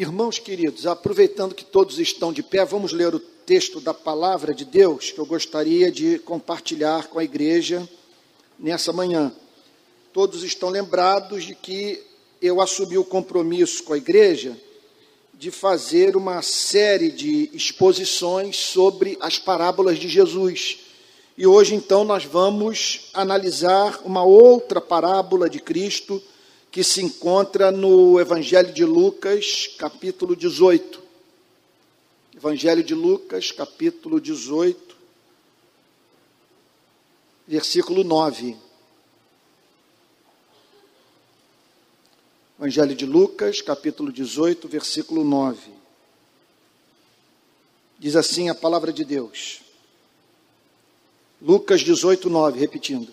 Irmãos queridos, aproveitando que todos estão de pé, vamos ler o texto da palavra de Deus que eu gostaria de compartilhar com a igreja nessa manhã. Todos estão lembrados de que eu assumi o compromisso com a igreja de fazer uma série de exposições sobre as parábolas de Jesus. E hoje, então, nós vamos analisar uma outra parábola de Cristo que se encontra no Evangelho de Lucas, capítulo 18. Evangelho de Lucas, capítulo 18, versículo 9. Evangelho de Lucas, capítulo 18, versículo 9. Diz assim a palavra de Deus. Lucas 18, 9, repetindo.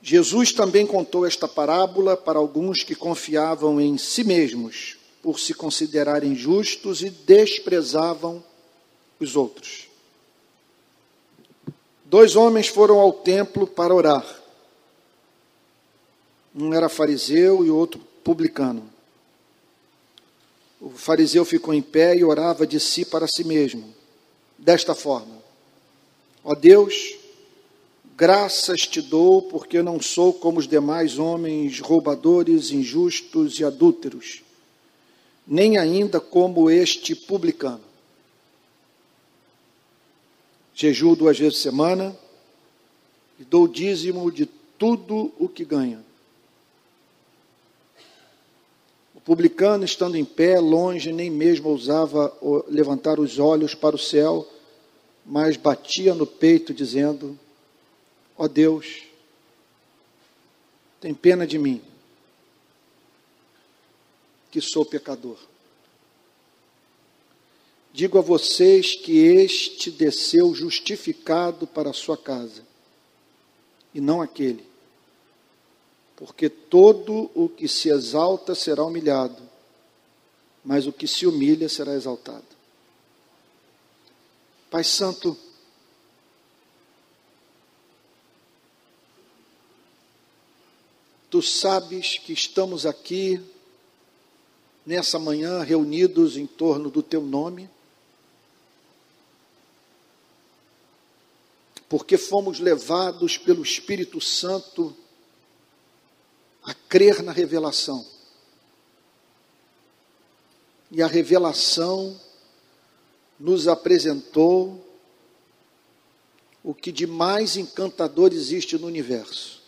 Jesus também contou esta parábola para alguns que confiavam em si mesmos, por se considerarem justos e desprezavam os outros. Dois homens foram ao templo para orar. Um era fariseu e o outro publicano. O fariseu ficou em pé e orava de si para si mesmo, desta forma: Ó Deus, Graças te dou, porque não sou como os demais homens roubadores, injustos e adúlteros, nem ainda como este publicano. Jejuo duas vezes por semana e dou dízimo de tudo o que ganha. O publicano, estando em pé, longe, nem mesmo ousava levantar os olhos para o céu, mas batia no peito, dizendo: Ó oh Deus, tem pena de mim, que sou pecador. Digo a vocês que este desceu justificado para a sua casa, e não aquele. Porque todo o que se exalta será humilhado, mas o que se humilha será exaltado. Pai Santo, Tu sabes que estamos aqui nessa manhã reunidos em torno do teu nome, porque fomos levados pelo Espírito Santo a crer na revelação. E a revelação nos apresentou o que de mais encantador existe no universo.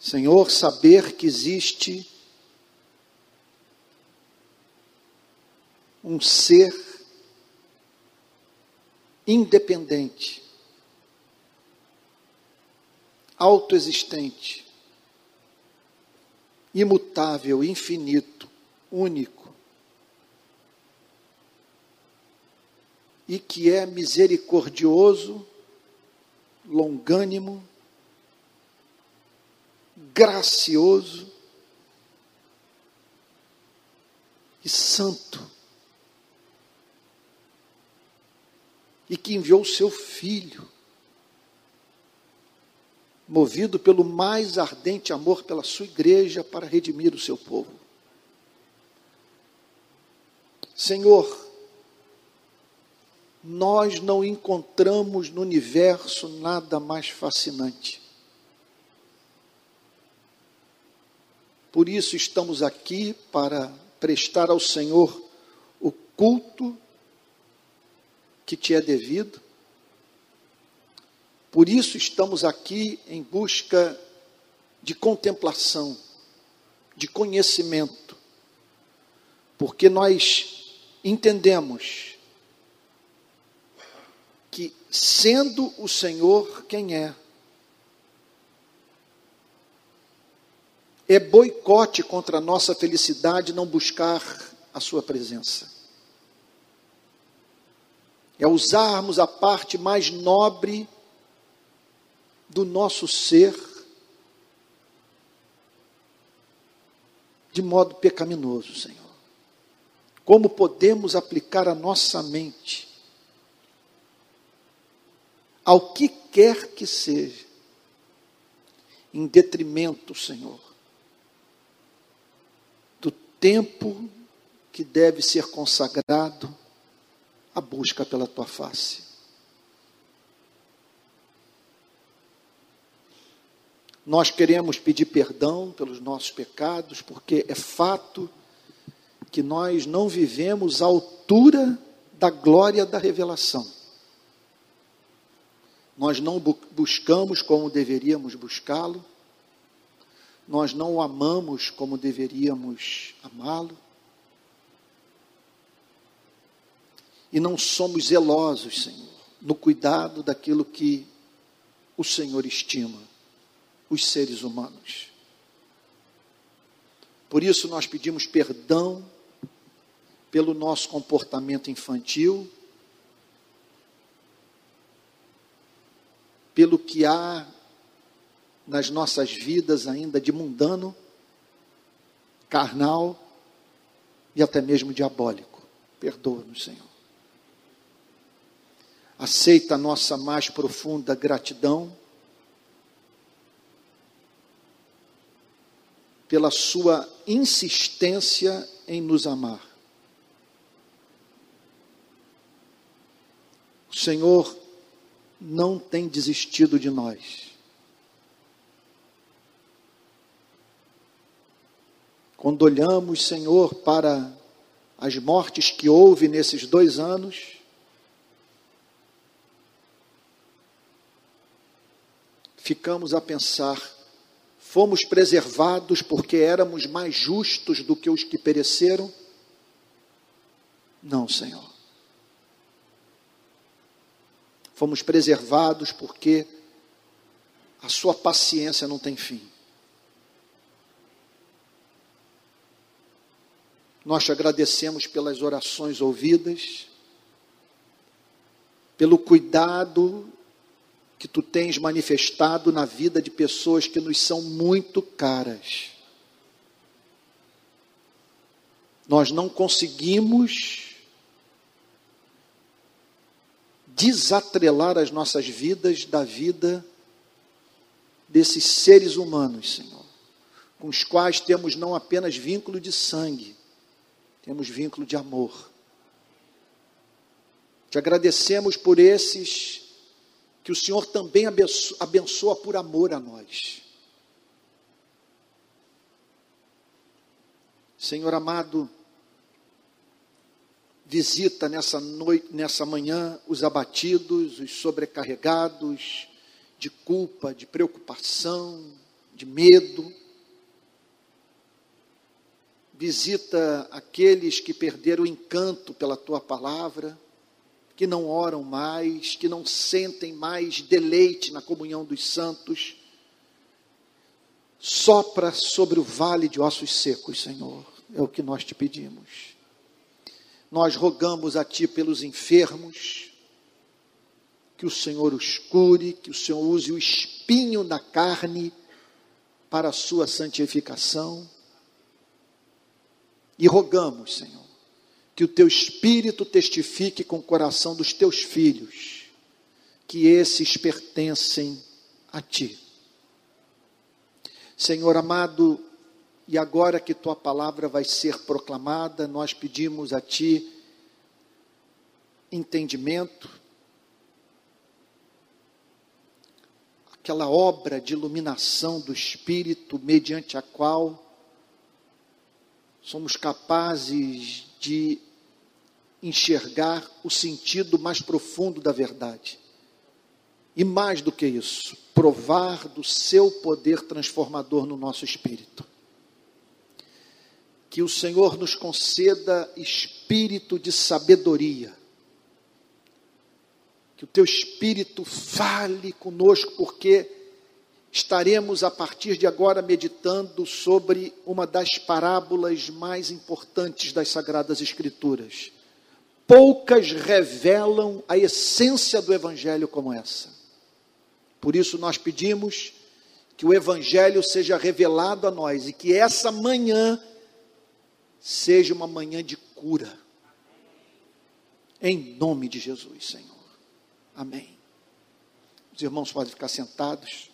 Senhor, saber que existe um ser independente, autoexistente, imutável, infinito, único, e que é misericordioso, longânimo, gracioso e santo. E que enviou o seu filho, movido pelo mais ardente amor pela sua igreja para redimir o seu povo. Senhor, nós não encontramos no universo nada mais fascinante Por isso estamos aqui para prestar ao Senhor o culto que te é devido. Por isso estamos aqui em busca de contemplação, de conhecimento, porque nós entendemos que, sendo o Senhor quem é, É boicote contra a nossa felicidade não buscar a Sua presença. É usarmos a parte mais nobre do nosso ser de modo pecaminoso, Senhor. como podemos aplicar a nossa mente ao que quer que seja, em detrimento, Senhor, do tempo que deve ser consagrado à busca pela tua face. Nós queremos pedir perdão pelos nossos pecados, porque é fato que nós não vivemos à altura da glória da revelação. Nós não buscamos como deveríamos buscá-lo, nós não o amamos como deveríamos amá-lo, e não somos zelosos, Senhor, no cuidado daquilo que o Senhor estima os seres humanos. Por isso nós pedimos perdão pelo nosso comportamento infantil, pelo que há nas nossas vidas ainda de mundano, carnal e até mesmo diabólico. Perdoa-nos, Senhor. Aceita a nossa mais profunda gratidão pela sua insistência em nos amar. O Senhor não tem desistido de nós. Quando olhamos, Senhor, para as mortes que houve nesses dois anos, ficamos a pensar Fomos preservados porque éramos mais justos do que os que pereceram? Não, Senhor. Fomos preservados porque a Sua paciência não tem fim. Nós te agradecemos pelas orações ouvidas, pelo cuidado que tu tens manifestado na vida de pessoas que nos são muito caras. Nós não conseguimos desatrelar as nossas vidas da vida desses seres humanos, Senhor, com os quais temos não apenas vínculo de sangue, temos vínculo de amor. Te agradecemos por esses que o Senhor também abençoa, por amor a nós. Senhor amado, visita nessa noite, nessa manhã os abatidos, os sobrecarregados de culpa, de preocupação, de medo. Visita aqueles que perderam o encanto pela tua palavra que não oram mais, que não sentem mais deleite na comunhão dos santos. Sopra sobre o vale de ossos secos, Senhor, é o que nós te pedimos. Nós rogamos a Ti pelos enfermos, que o Senhor os cure, que o Senhor use o espinho da carne para a sua santificação. E rogamos, Senhor, que o teu espírito testifique com o coração dos teus filhos, que esses pertencem a ti. Senhor amado, e agora que tua palavra vai ser proclamada, nós pedimos a ti entendimento, aquela obra de iluminação do Espírito, mediante a qual somos capazes de enxergar o sentido mais profundo da verdade. E mais do que isso, provar do seu poder transformador no nosso espírito. Que o Senhor nos conceda espírito de sabedoria. Que o teu espírito fale conosco, porque estaremos a partir de agora meditando sobre uma das parábolas mais importantes das Sagradas Escrituras. Poucas revelam a essência do Evangelho como essa. Por isso nós pedimos que o Evangelho seja revelado a nós e que essa manhã seja uma manhã de cura. Em nome de Jesus, Senhor. Amém. Os irmãos podem ficar sentados.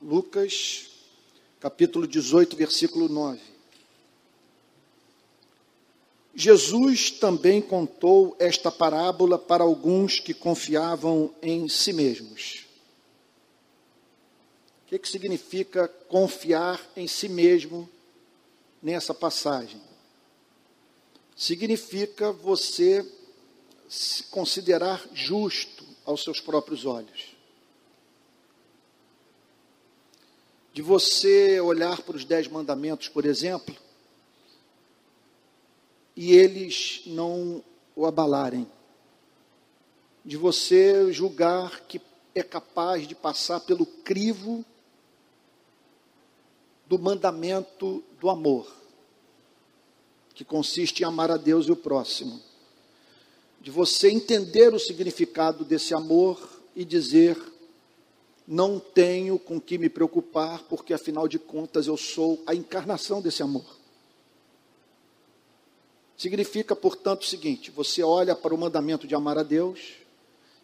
Lucas, capítulo 18, versículo 9. Jesus também contou esta parábola para alguns que confiavam em si mesmos. O que, que significa confiar em si mesmo nessa passagem? Significa você se considerar justo aos seus próprios olhos. De você olhar para os dez mandamentos, por exemplo, e eles não o abalarem. De você julgar que é capaz de passar pelo crivo do mandamento do amor, que consiste em amar a Deus e o próximo. De você entender o significado desse amor e dizer: não tenho com que me preocupar, porque afinal de contas eu sou a encarnação desse amor. Significa, portanto, o seguinte: você olha para o mandamento de amar a Deus,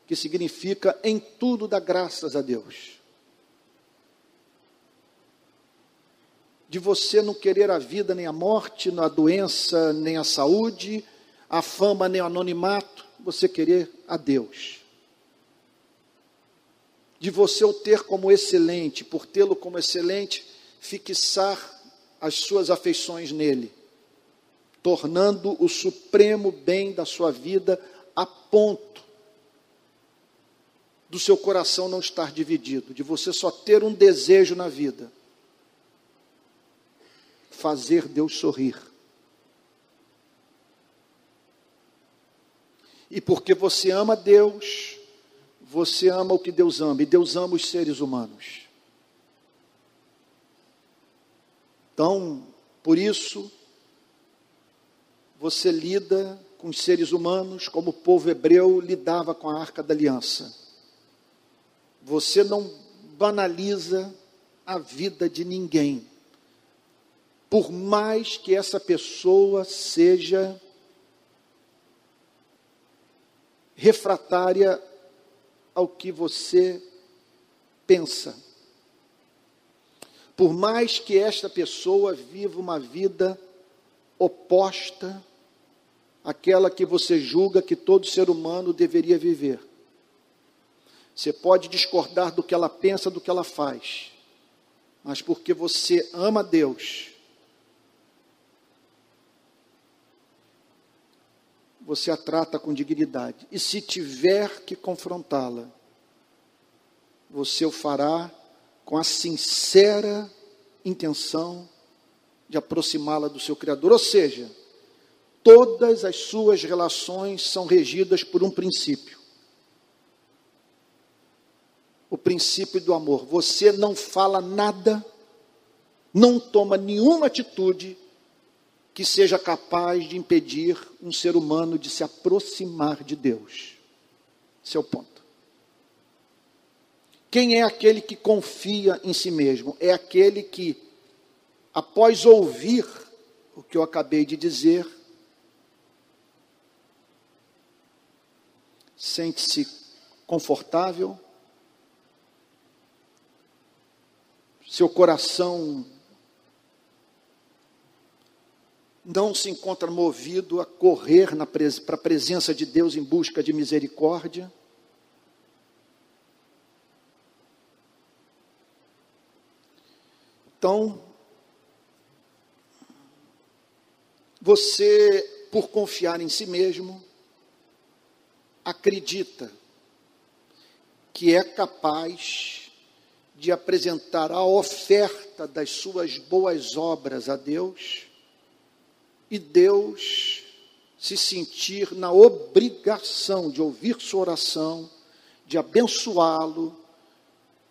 que significa em tudo dar graças a Deus. De você não querer a vida nem a morte, a doença nem a saúde, a fama nem o anonimato, você querer a Deus. De você o ter como excelente, por tê-lo como excelente, fixar as suas afeições nele tornando o supremo bem da sua vida a ponto do seu coração não estar dividido, de você só ter um desejo na vida: fazer Deus sorrir. E porque você ama Deus, você ama o que Deus ama, e Deus ama os seres humanos. Então, por isso, você lida com os seres humanos como o povo hebreu lidava com a arca da aliança. Você não banaliza a vida de ninguém, por mais que essa pessoa seja refratária ao que você pensa. Por mais que esta pessoa viva uma vida oposta aquela que você julga que todo ser humano deveria viver. Você pode discordar do que ela pensa, do que ela faz, mas porque você ama Deus, você a trata com dignidade. E se tiver que confrontá-la, você o fará com a sincera intenção de aproximá-la do seu Criador. Ou seja, todas as suas relações são regidas por um princípio. O princípio do amor. Você não fala nada, não toma nenhuma atitude que seja capaz de impedir um ser humano de se aproximar de Deus. Esse é ponto. Quem é aquele que confia em si mesmo? É aquele que, após ouvir o que eu acabei de dizer, sente-se confortável, seu coração não se encontra movido a correr para a presença de Deus em busca de misericórdia. Então, você, por confiar em si mesmo, acredita que é capaz de apresentar a oferta das suas boas obras a Deus e Deus se sentir na obrigação de ouvir sua oração, de abençoá-lo,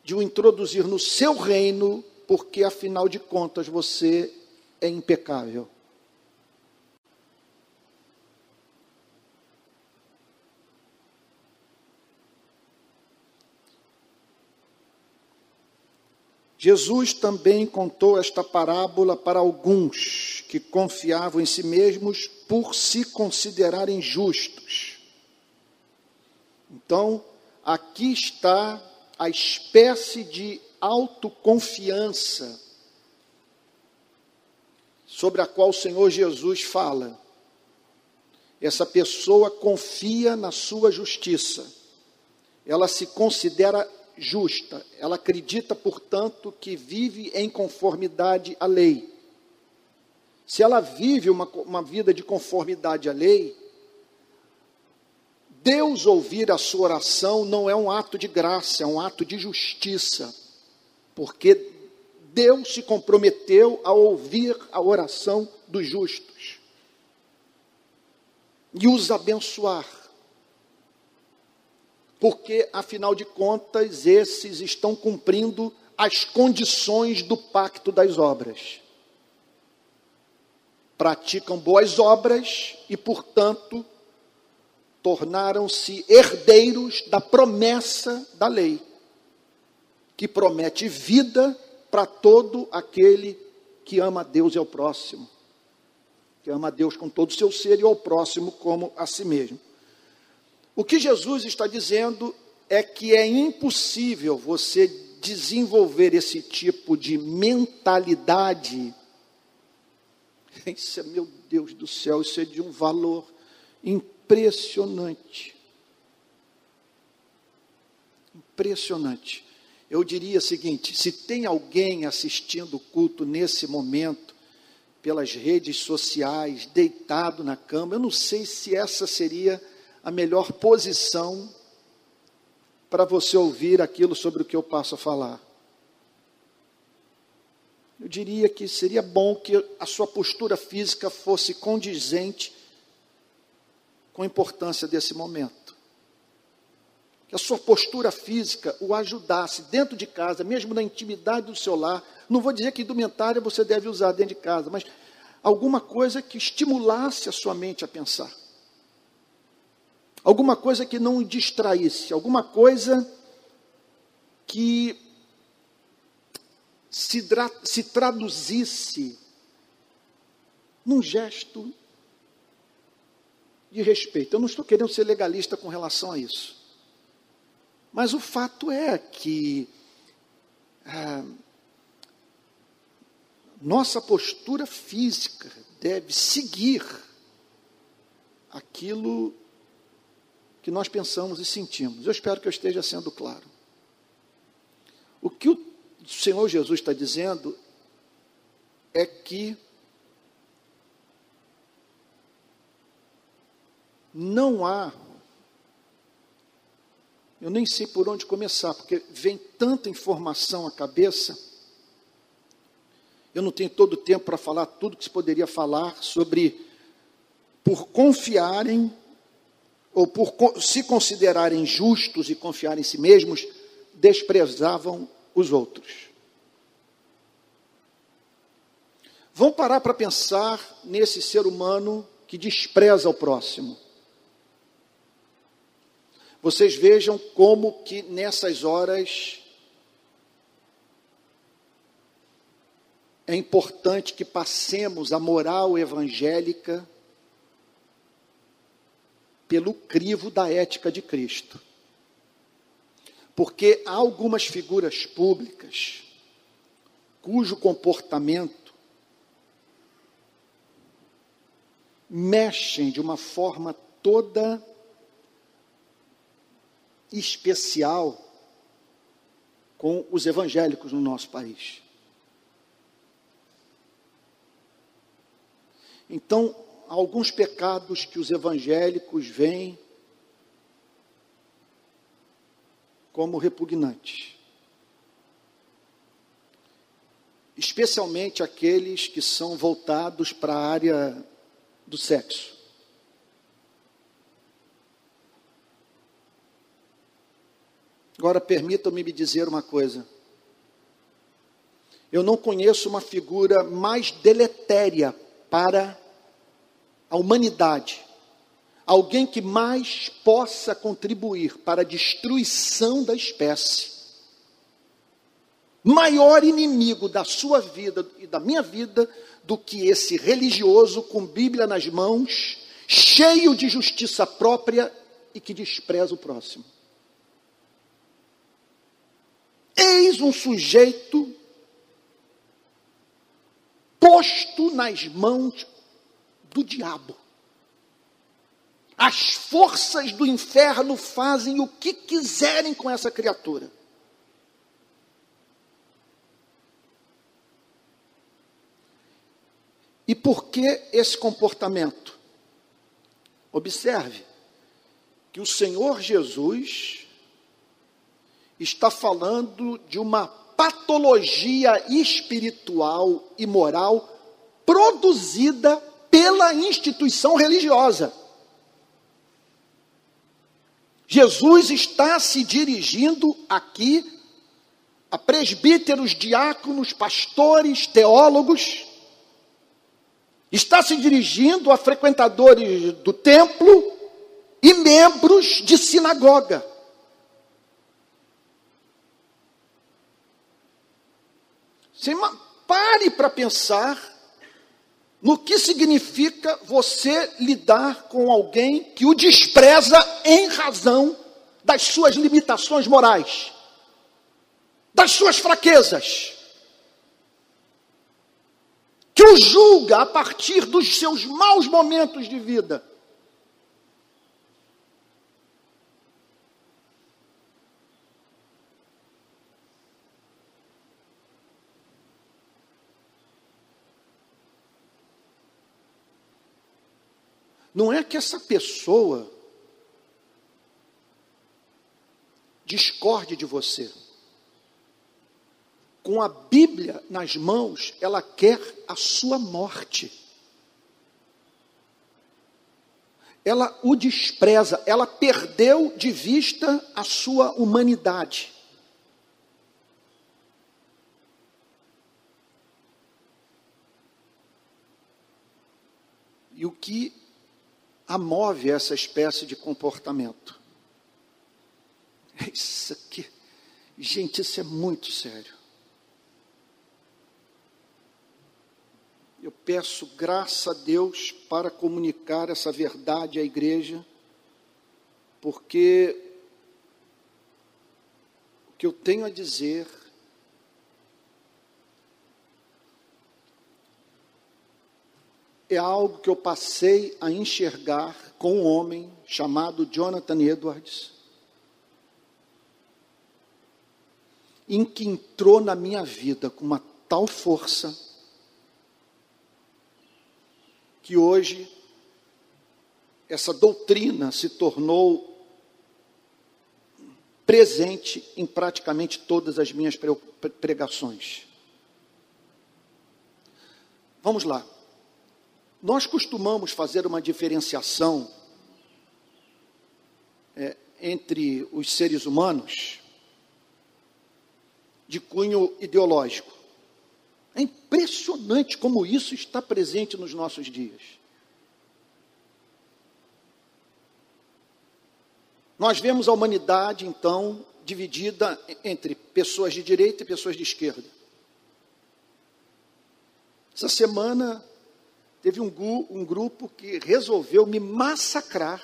de o introduzir no seu reino, porque afinal de contas você é impecável. Jesus também contou esta parábola para alguns que confiavam em si mesmos por se considerarem justos. Então, aqui está a espécie de autoconfiança sobre a qual o Senhor Jesus fala. Essa pessoa confia na sua justiça, ela se considera justa, ela acredita, portanto, que vive em conformidade à lei. Se ela vive uma, uma vida de conformidade à lei, Deus ouvir a sua oração não é um ato de graça, é um ato de justiça, porque Deus se comprometeu a ouvir a oração dos justos e os abençoar. Porque, afinal de contas, esses estão cumprindo as condições do pacto das obras. Praticam boas obras e, portanto, tornaram-se herdeiros da promessa da lei, que promete vida para todo aquele que ama a Deus e ao próximo. Que ama a Deus com todo o seu ser e ao próximo como a si mesmo. O que Jesus está dizendo é que é impossível você desenvolver esse tipo de mentalidade. Isso é, meu Deus do céu, isso é de um valor impressionante. Impressionante eu diria o seguinte: se tem alguém assistindo o culto nesse momento, pelas redes sociais, deitado na cama, eu não sei se essa seria a melhor posição para você ouvir aquilo sobre o que eu passo a falar. Eu diria que seria bom que a sua postura física fosse condizente com a importância desse momento que a sua postura física o ajudasse dentro de casa, mesmo na intimidade do seu lar. Não vou dizer que indumentária você deve usar dentro de casa, mas alguma coisa que estimulasse a sua mente a pensar. Alguma coisa que não o distraísse, alguma coisa que se, se traduzisse num gesto de respeito. Eu não estou querendo ser legalista com relação a isso. Mas o fato é que ah, nossa postura física deve seguir aquilo que nós pensamos e sentimos. Eu espero que eu esteja sendo claro. O que o Senhor Jesus está dizendo é que não há eu nem sei por onde começar, porque vem tanta informação à cabeça. Eu não tenho todo o tempo para falar tudo que se poderia falar sobre por confiarem ou por se considerarem justos e confiar em si mesmos, desprezavam os outros. Vão parar para pensar nesse ser humano que despreza o próximo. Vocês vejam como que nessas horas é importante que passemos a moral evangélica pelo crivo da ética de Cristo. Porque há algumas figuras públicas cujo comportamento mexem de uma forma toda especial com os evangélicos no nosso país. Então, alguns pecados que os evangélicos veem como repugnantes. Especialmente aqueles que são voltados para a área do sexo. Agora, permitam-me me dizer uma coisa. Eu não conheço uma figura mais deletéria para a humanidade, alguém que mais possa contribuir para a destruição da espécie, maior inimigo da sua vida e da minha vida do que esse religioso com Bíblia nas mãos, cheio de justiça própria e que despreza o próximo. Eis um sujeito posto nas mãos do diabo. As forças do inferno fazem o que quiserem com essa criatura. E por que esse comportamento? Observe que o Senhor Jesus está falando de uma patologia espiritual e moral produzida pela instituição religiosa. Jesus está se dirigindo aqui a presbíteros, diáconos, pastores, teólogos, está se dirigindo a frequentadores do templo e membros de sinagoga. Pare para pensar no que significa você lidar com alguém que o despreza em razão das suas limitações morais, das suas fraquezas, que o julga a partir dos seus maus momentos de vida. Não é que essa pessoa discorde de você. Com a Bíblia nas mãos, ela quer a sua morte. Ela o despreza, ela perdeu de vista a sua humanidade. E o que amove essa espécie de comportamento. Isso aqui, gente, isso é muito sério. Eu peço graça a Deus para comunicar essa verdade à igreja, porque o que eu tenho a dizer é algo que eu passei a enxergar com um homem chamado Jonathan Edwards, em que entrou na minha vida com uma tal força que hoje essa doutrina se tornou presente em praticamente todas as minhas pregações. Vamos lá. Nós costumamos fazer uma diferenciação é, entre os seres humanos de cunho ideológico. É impressionante como isso está presente nos nossos dias. Nós vemos a humanidade, então, dividida entre pessoas de direita e pessoas de esquerda. Essa semana teve um, um grupo que resolveu me massacrar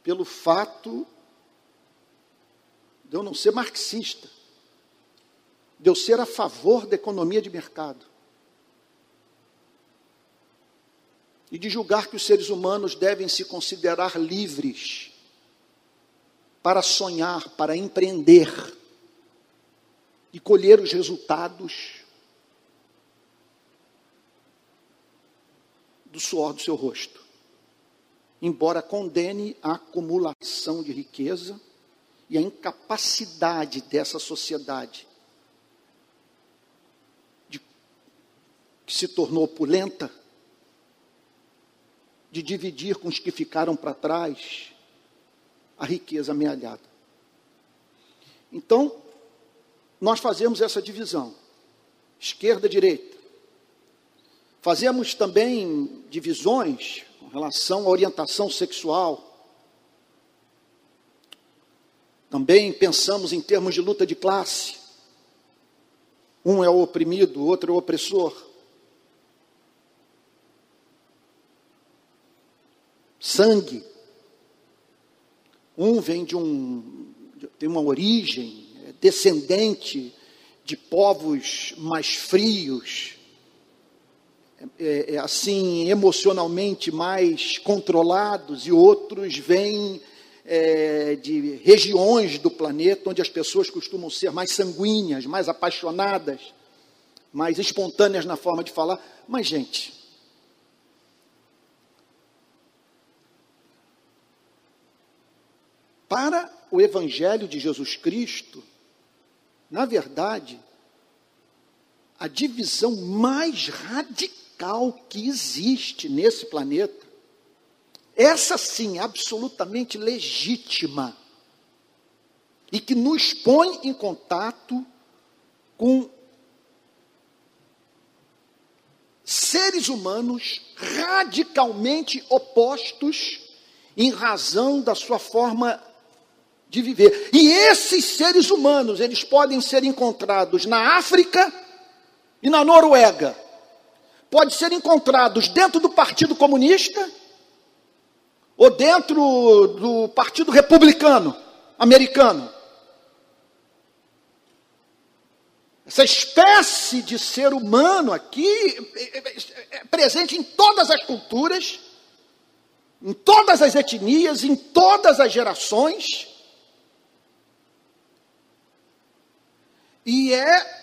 pelo fato de eu não ser marxista, de eu ser a favor da economia de mercado. E de julgar que os seres humanos devem se considerar livres para sonhar, para empreender e colher os resultados do suor do seu rosto. Embora condene a acumulação de riqueza e a incapacidade dessa sociedade de, que se tornou opulenta de dividir com os que ficaram para trás a riqueza amealhada. Então, nós fazemos essa divisão: esquerda, direita. Fazemos também divisões com relação à orientação sexual. Também pensamos em termos de luta de classe. Um é o oprimido, o outro é o opressor. Sangue. Um vem de um. tem uma origem, é descendente de povos mais frios, é, é, assim, emocionalmente mais controlados, e outros vêm é, de regiões do planeta onde as pessoas costumam ser mais sanguíneas, mais apaixonadas, mais espontâneas na forma de falar. Mas, gente, para o Evangelho de Jesus Cristo, na verdade, a divisão mais radical que existe nesse planeta essa sim, absolutamente legítima, e que nos põe em contato com seres humanos radicalmente opostos em razão da sua forma de viver. E esses seres humanos, eles podem ser encontrados na África e na Noruega. Podem ser encontrados dentro do Partido Comunista ou dentro do Partido Republicano americano. Essa espécie de ser humano aqui é presente em todas as culturas, em todas as etnias, em todas as gerações. E é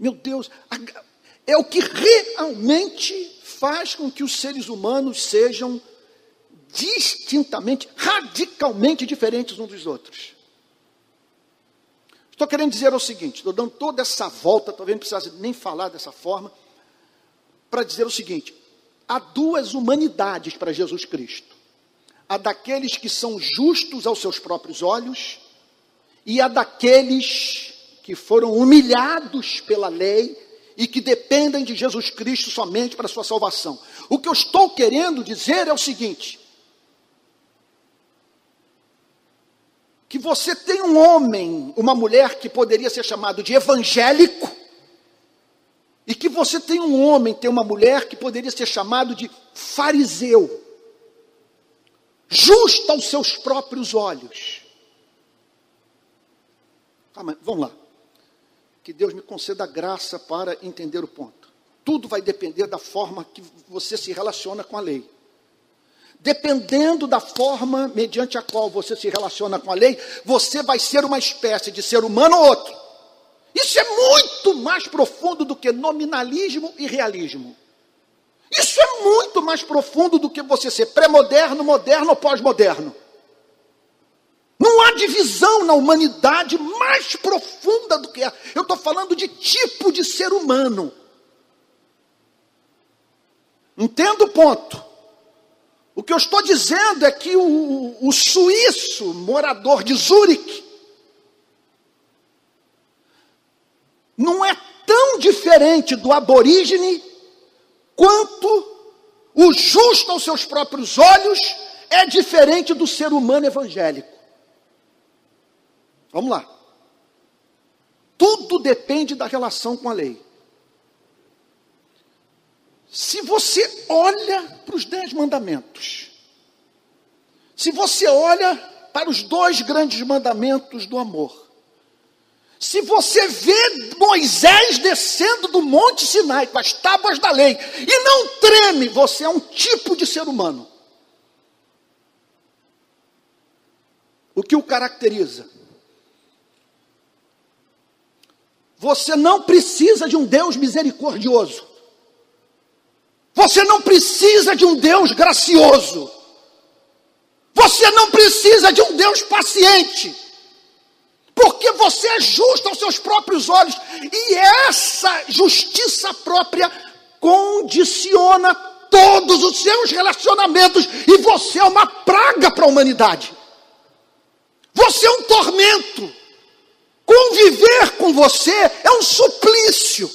Meu Deus, é o que realmente faz com que os seres humanos sejam distintamente, radicalmente diferentes uns dos outros. Estou querendo dizer o seguinte, estou dando toda essa volta, talvez não precisasse nem falar dessa forma, para dizer o seguinte: há duas humanidades para Jesus Cristo. A daqueles que são justos aos seus próprios olhos, e a daqueles que foram humilhados pela lei e que dependem de Jesus Cristo somente para sua salvação. O que eu estou querendo dizer é o seguinte: que você tem um homem, uma mulher que poderia ser chamado de evangélico, e que você tem um homem, tem uma mulher que poderia ser chamado de fariseu, justo aos seus próprios olhos. Vamos lá que Deus me conceda graça para entender o ponto. Tudo vai depender da forma que você se relaciona com a lei. Dependendo da forma mediante a qual você se relaciona com a lei, você vai ser uma espécie de ser humano ou outro. Isso é muito mais profundo do que nominalismo e realismo. Isso é muito mais profundo do que você ser pré-moderno, moderno ou pós-moderno. Não há divisão na humanidade mais profunda do que a. Eu estou falando de tipo de ser humano. Entendo o ponto. O que eu estou dizendo é que o, o suíço, morador de Zurique, não é tão diferente do aborígene quanto o justo aos seus próprios olhos é diferente do ser humano evangélico. Vamos lá. Tudo depende da relação com a lei. Se você olha para os dez mandamentos, se você olha para os dois grandes mandamentos do amor, se você vê Moisés descendo do Monte Sinai com as tábuas da lei e não treme, você é um tipo de ser humano. O que o caracteriza? Você não precisa de um Deus misericordioso. Você não precisa de um Deus gracioso. Você não precisa de um Deus paciente. Porque você é justo aos seus próprios olhos. E essa justiça própria condiciona todos os seus relacionamentos. E você é uma praga para a humanidade. Você é um tormento. Conviver com você é um suplício.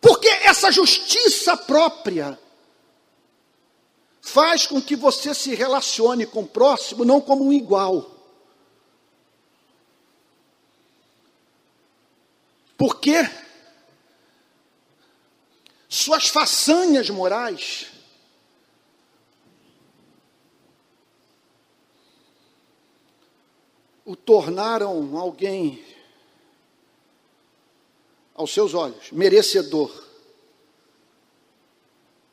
Porque essa justiça própria faz com que você se relacione com o próximo não como um igual. Porque suas façanhas morais o tornaram alguém, aos seus olhos, merecedor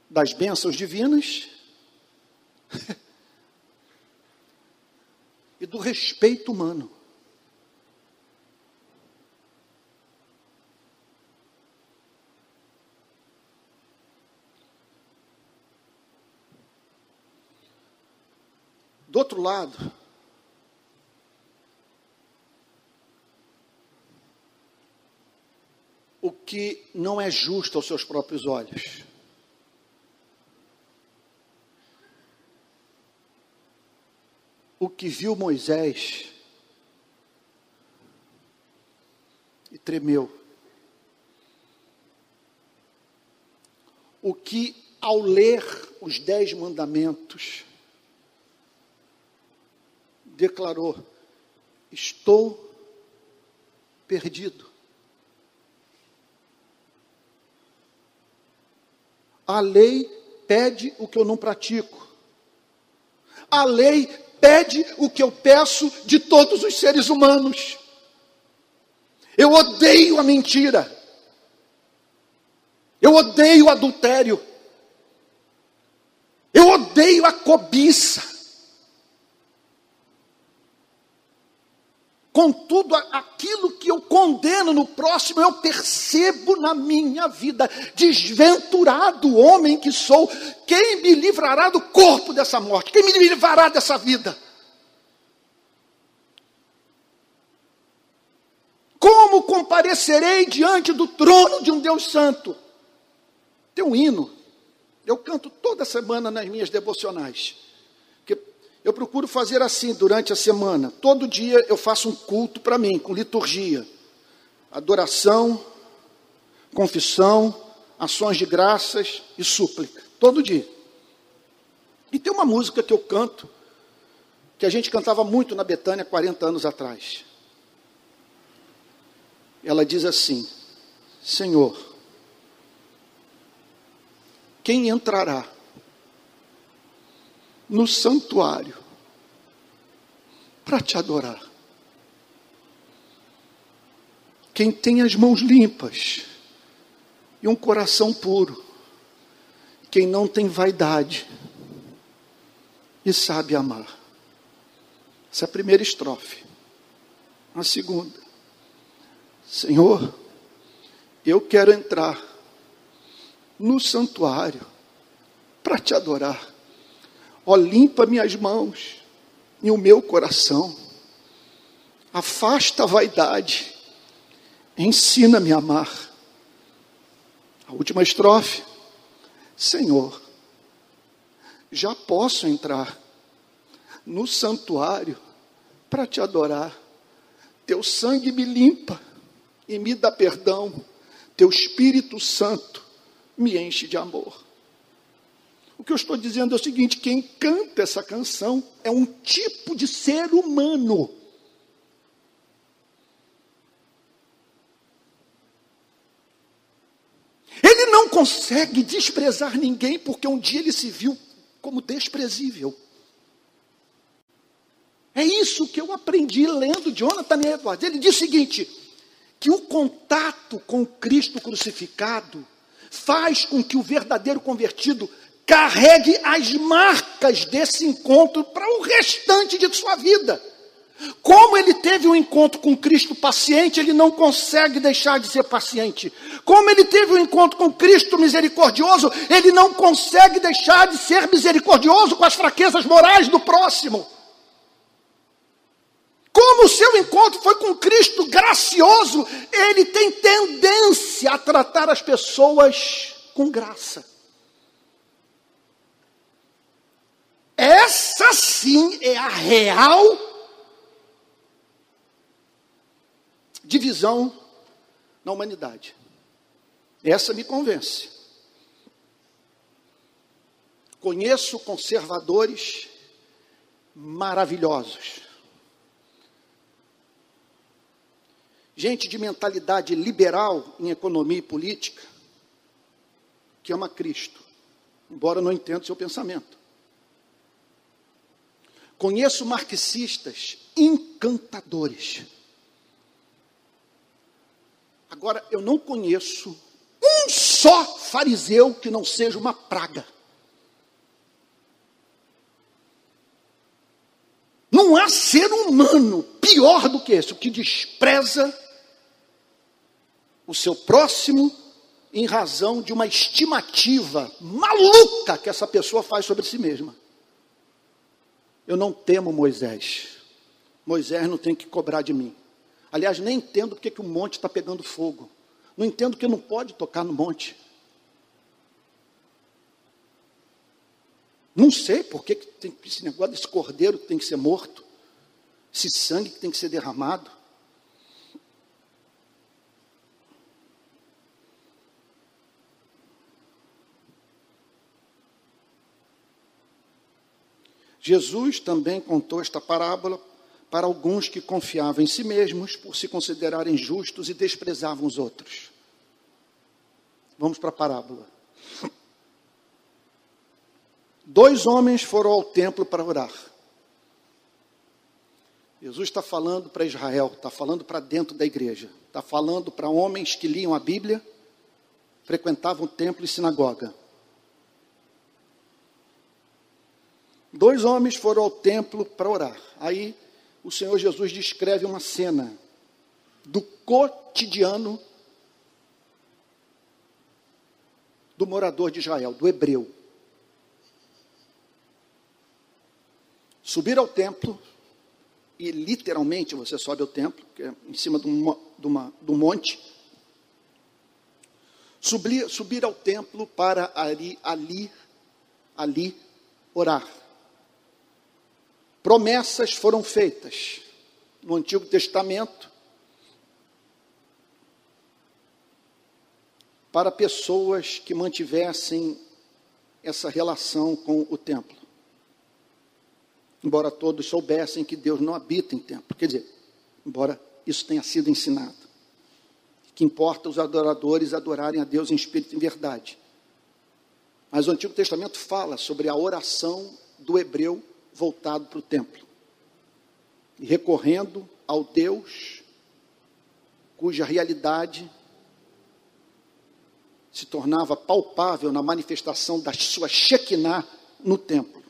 das bênçãos divinas e do respeito humano. Do outro lado, o que não é justo aos seus próprios olhos. O que viu Moisés e tremeu. O que, ao ler os dez mandamentos, declarou: Estou perdido. A lei pede o que eu não pratico. A lei pede o que eu peço de todos os seres humanos. Eu odeio a mentira. Eu odeio o adultério. Eu odeio a cobiça. Contudo, aquilo que eu condeno no próximo, eu percebo na minha vida. Desventurado homem que sou, quem me livrará do corpo dessa morte? Quem me livrará dessa vida? Como comparecerei diante do trono de um Deus Santo? Tem um hino, eu canto toda semana nas minhas devocionais. Eu procuro fazer assim durante a semana. Todo dia eu faço um culto para mim, com liturgia. Adoração, confissão, ações de graças e súplica. Todo dia. E tem uma música que eu canto, que a gente cantava muito na Betânia 40 anos atrás. Ela diz assim: Senhor, quem entrará no santuário para te adorar. Quem tem as mãos limpas e um coração puro, quem não tem vaidade e sabe amar. Essa é a primeira estrofe. A segunda, Senhor, eu quero entrar no santuário para te adorar. Ó, limpa minhas mãos e o meu coração. Afasta a vaidade. Ensina-me a amar. A última estrofe. Senhor, já posso entrar no santuário para te adorar. Teu sangue me limpa e me dá perdão. Teu Espírito Santo me enche de amor. O que eu estou dizendo é o seguinte: quem canta essa canção é um tipo de ser humano. Ele não consegue desprezar ninguém porque um dia ele se viu como desprezível. É isso que eu aprendi lendo Jonathan Edwards. Ele diz o seguinte: que o contato com Cristo crucificado faz com que o verdadeiro convertido carregue as marcas desse encontro para o restante de sua vida. Como ele teve um encontro com Cristo paciente, ele não consegue deixar de ser paciente. Como ele teve um encontro com Cristo misericordioso, ele não consegue deixar de ser misericordioso com as fraquezas morais do próximo. Como o seu encontro foi com Cristo gracioso, ele tem tendência a tratar as pessoas com graça. Essa sim é a real divisão na humanidade. Essa me convence. Conheço conservadores maravilhosos gente de mentalidade liberal em economia e política, que ama Cristo, embora não entenda o seu pensamento. Conheço marxistas encantadores. Agora, eu não conheço um só fariseu que não seja uma praga. Não há ser humano pior do que esse, o que despreza o seu próximo em razão de uma estimativa maluca que essa pessoa faz sobre si mesma. Eu não temo Moisés. Moisés não tem que cobrar de mim. Aliás, nem entendo porque que o monte está pegando fogo. Não entendo que não pode tocar no monte. Não sei por que, que tem esse negócio desse cordeiro que tem que ser morto, esse sangue que tem que ser derramado. Jesus também contou esta parábola para alguns que confiavam em si mesmos por se considerarem justos e desprezavam os outros. Vamos para a parábola. Dois homens foram ao templo para orar. Jesus está falando para Israel, está falando para dentro da igreja, está falando para homens que liam a Bíblia, frequentavam o templo e sinagoga. Dois homens foram ao templo para orar. Aí o Senhor Jesus descreve uma cena do cotidiano do morador de Israel, do hebreu. Subir ao templo, e literalmente você sobe ao templo, que é em cima de, uma, de, uma, de um monte. Subir, subir ao templo para ali, ali, ali orar. Promessas foram feitas no Antigo Testamento para pessoas que mantivessem essa relação com o templo. Embora todos soubessem que Deus não habita em templo. Quer dizer, embora isso tenha sido ensinado. Que importa os adoradores adorarem a Deus em espírito e em verdade. Mas o Antigo Testamento fala sobre a oração do hebreu voltado para o templo e recorrendo ao Deus cuja realidade se tornava palpável na manifestação da sua Shekinah no templo.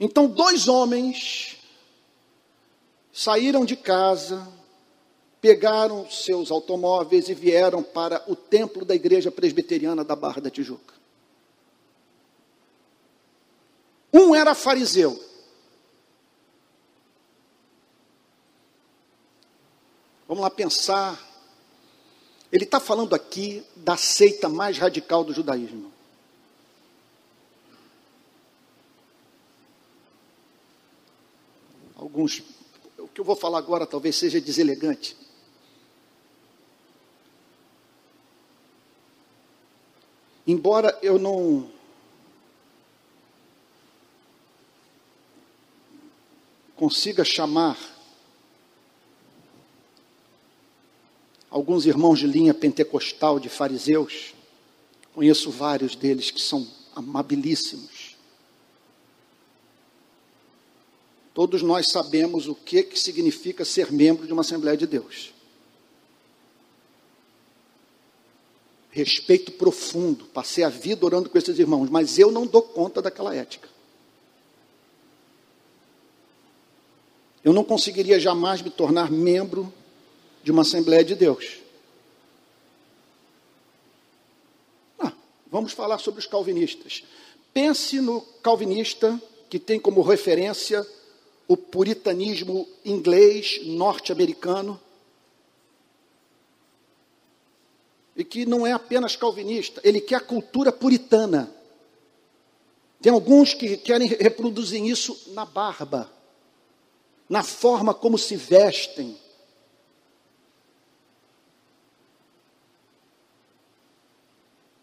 Então, dois homens saíram de casa, pegaram seus automóveis e vieram para o templo da igreja presbiteriana da Barra da Tijuca. Um era fariseu. Vamos lá pensar. Ele está falando aqui da seita mais radical do judaísmo. Alguns, o que eu vou falar agora talvez seja deselegante. Embora eu não consiga chamar alguns irmãos de linha pentecostal de fariseus, conheço vários deles que são amabilíssimos. Todos nós sabemos o que, que significa ser membro de uma Assembleia de Deus. Respeito profundo, passei a vida orando com esses irmãos, mas eu não dou conta daquela ética. Eu não conseguiria jamais me tornar membro de uma Assembleia de Deus. Ah, vamos falar sobre os calvinistas. Pense no calvinista que tem como referência o puritanismo inglês norte-americano. E que não é apenas calvinista, ele quer a cultura puritana. Tem alguns que querem reproduzir isso na barba na forma como se vestem.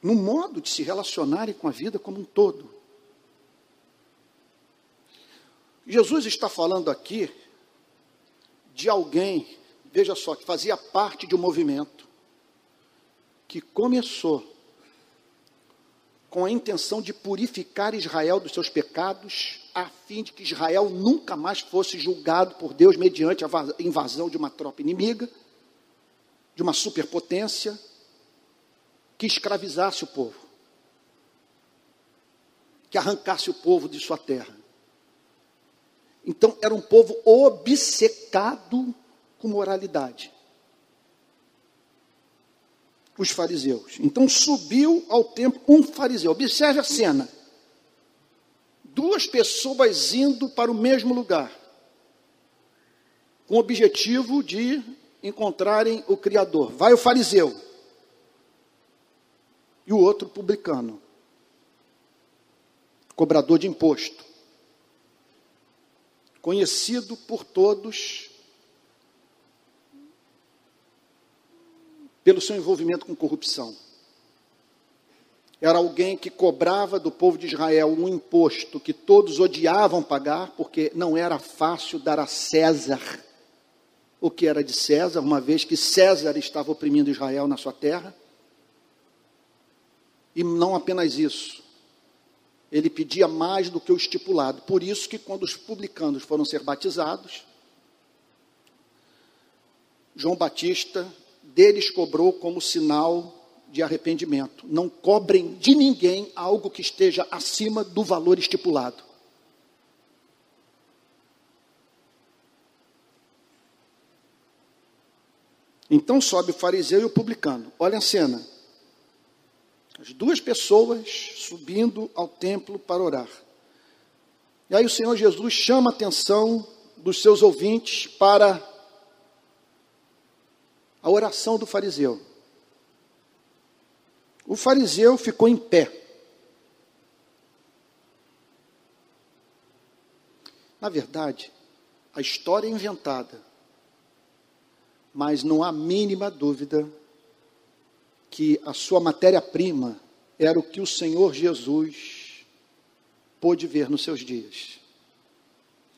No modo de se relacionarem com a vida como um todo. Jesus está falando aqui de alguém veja só, que fazia parte de um movimento que começou com a intenção de purificar Israel dos seus pecados, a fim de que Israel nunca mais fosse julgado por Deus mediante a invasão de uma tropa inimiga, de uma superpotência que escravizasse o povo, que arrancasse o povo de sua terra. Então, era um povo obcecado com moralidade. Os fariseus. Então, subiu ao templo um fariseu. Observe a cena. Duas pessoas indo para o mesmo lugar, com o objetivo de encontrarem o Criador. Vai o fariseu e o outro publicano, cobrador de imposto conhecido por todos pelo seu envolvimento com corrupção. Era alguém que cobrava do povo de Israel um imposto que todos odiavam pagar, porque não era fácil dar a César o que era de César, uma vez que César estava oprimindo Israel na sua terra. E não apenas isso, ele pedia mais do que o estipulado. Por isso que quando os publicanos foram ser batizados, João Batista deles cobrou como sinal de arrependimento. Não cobrem de ninguém algo que esteja acima do valor estipulado. Então sobe o fariseu e o publicano. Olha a cena. As duas pessoas subindo ao templo para orar. E aí o Senhor Jesus chama a atenção dos seus ouvintes para a oração do fariseu. O fariseu ficou em pé. Na verdade, a história é inventada, mas não há mínima dúvida que a sua matéria-prima era o que o Senhor Jesus pôde ver nos seus dias.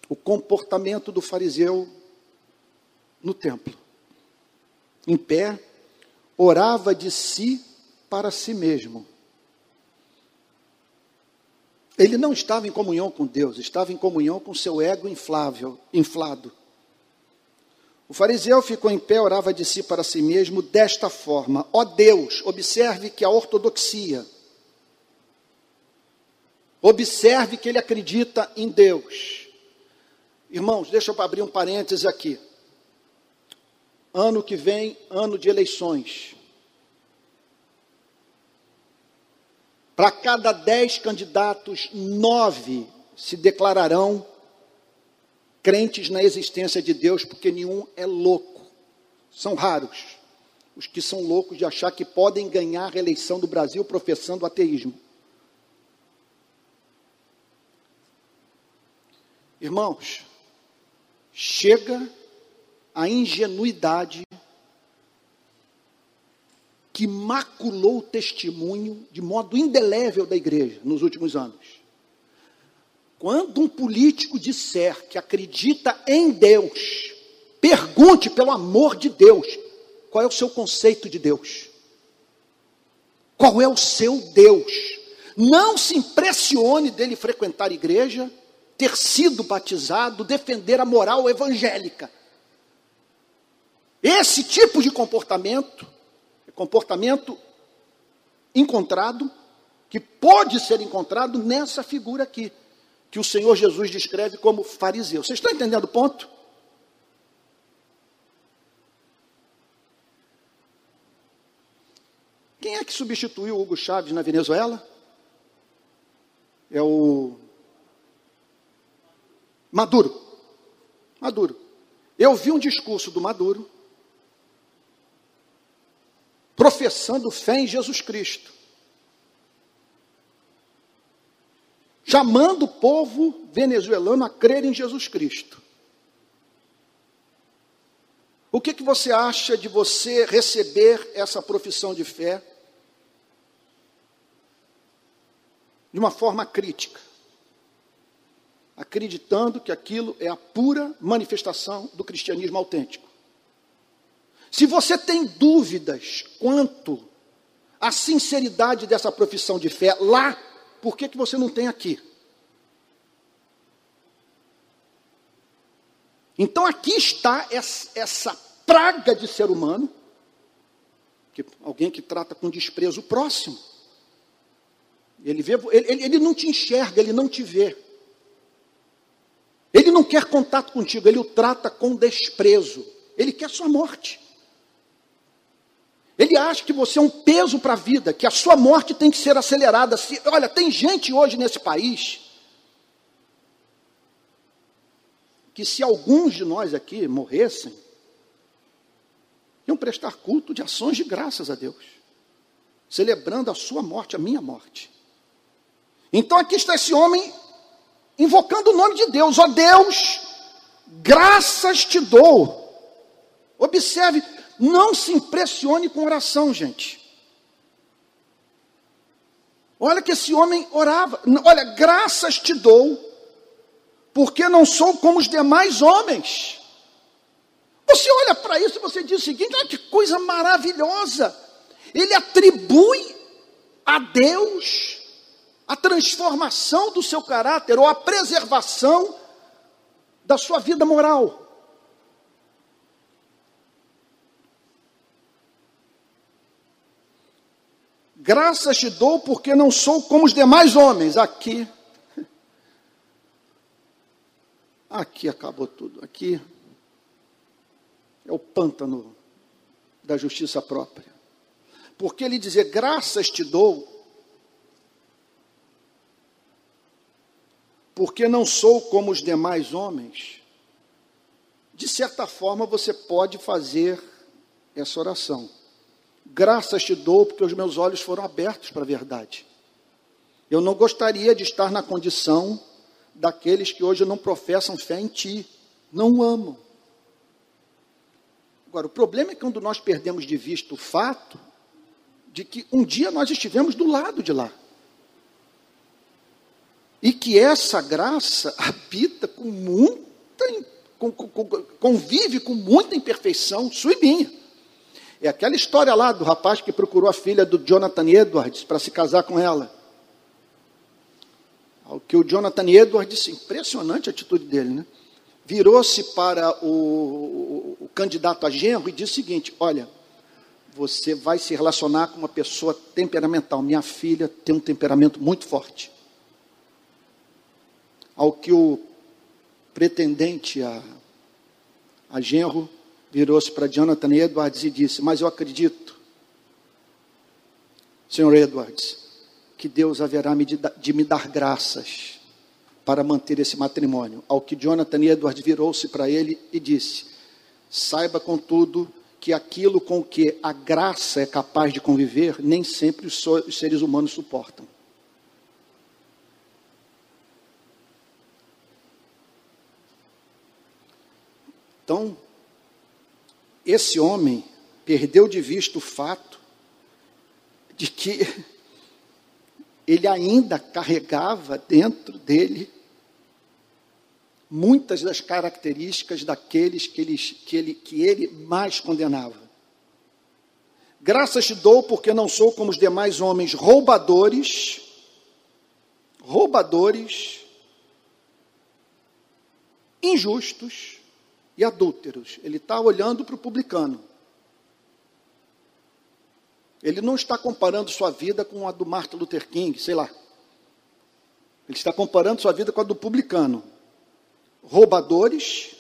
O comportamento do fariseu no templo. Em pé, orava de si para si mesmo. Ele não estava em comunhão com Deus, estava em comunhão com seu ego inflável, inflado. O fariseu ficou em pé, orava de si para si mesmo desta forma: Ó Deus, observe que a ortodoxia, observe que ele acredita em Deus. Irmãos, deixa eu abrir um parêntese aqui. Ano que vem, ano de eleições. Para cada dez candidatos, nove se declararão crentes na existência de Deus, porque nenhum é louco. São raros os que são loucos de achar que podem ganhar a reeleição do Brasil professando ateísmo. Irmãos, chega a ingenuidade que maculou o testemunho de modo indelével da igreja nos últimos anos. Quando um político disser que acredita em Deus, pergunte pelo amor de Deus, qual é o seu conceito de Deus? Qual é o seu Deus? Não se impressione dele frequentar igreja, ter sido batizado, defender a moral evangélica. Esse tipo de comportamento é comportamento encontrado, que pode ser encontrado nessa figura aqui que o Senhor Jesus descreve como fariseu. Vocês estão entendendo o ponto? Quem é que substituiu Hugo Chávez na Venezuela? É o Maduro. Maduro. Eu vi um discurso do Maduro professando fé em Jesus Cristo. chamando o povo venezuelano a crer em Jesus Cristo. O que, que você acha de você receber essa profissão de fé de uma forma crítica? Acreditando que aquilo é a pura manifestação do cristianismo autêntico. Se você tem dúvidas quanto à sinceridade dessa profissão de fé lá, por que, que você não tem aqui? Então aqui está essa praga de ser humano, que alguém que trata com desprezo o próximo. Ele, vê, ele, ele não te enxerga, ele não te vê. Ele não quer contato contigo, ele o trata com desprezo. Ele quer sua morte. Ele acha que você é um peso para a vida, que a sua morte tem que ser acelerada. Se, olha, tem gente hoje nesse país que se alguns de nós aqui morressem, iam prestar culto de ações de graças a Deus, celebrando a sua morte, a minha morte. Então aqui está esse homem invocando o nome de Deus, ó oh, Deus, graças te dou. Observe, não se impressione com oração, gente. Olha que esse homem orava, olha, graças te dou, porque não sou como os demais homens. Você olha para isso e você diz o seguinte: olha que coisa maravilhosa. Ele atribui a Deus a transformação do seu caráter ou a preservação da sua vida moral. Graças te dou porque não sou como os demais homens. Aqui. Aqui acabou tudo. Aqui é o pântano da justiça própria. Porque ele dizer graças te dou, porque não sou como os demais homens, de certa forma você pode fazer essa oração. Graças te dou, porque os meus olhos foram abertos para a verdade. Eu não gostaria de estar na condição daqueles que hoje não professam fé em ti, não amam. Agora, o problema é quando nós perdemos de vista o fato de que um dia nós estivemos do lado de lá. E que essa graça habita com muita, com, com, convive com muita imperfeição sua e minha. É aquela história lá do rapaz que procurou a filha do Jonathan Edwards para se casar com ela. O que o Jonathan Edwards, impressionante a atitude dele, né? Virou-se para o, o, o candidato a genro e disse o seguinte: Olha, você vai se relacionar com uma pessoa temperamental. Minha filha tem um temperamento muito forte. Ao que o pretendente a, a genro virou-se para Jonathan Edwards e disse: Mas eu acredito, senhor Edwards, que Deus haverá de me dar graças para manter esse matrimônio. Ao que Jonathan Edwards virou-se para ele e disse: Saiba, contudo, que aquilo com que a graça é capaz de conviver, nem sempre os seres humanos suportam. Então, esse homem perdeu de vista o fato de que ele ainda carregava dentro dele muitas das características daqueles que ele, que ele, que ele mais condenava. Graças te dou porque não sou como os demais homens roubadores, roubadores, injustos, e adúlteros. Ele está olhando para o publicano. Ele não está comparando sua vida com a do Martin Luther King, sei lá. Ele está comparando sua vida com a do publicano. Roubadores,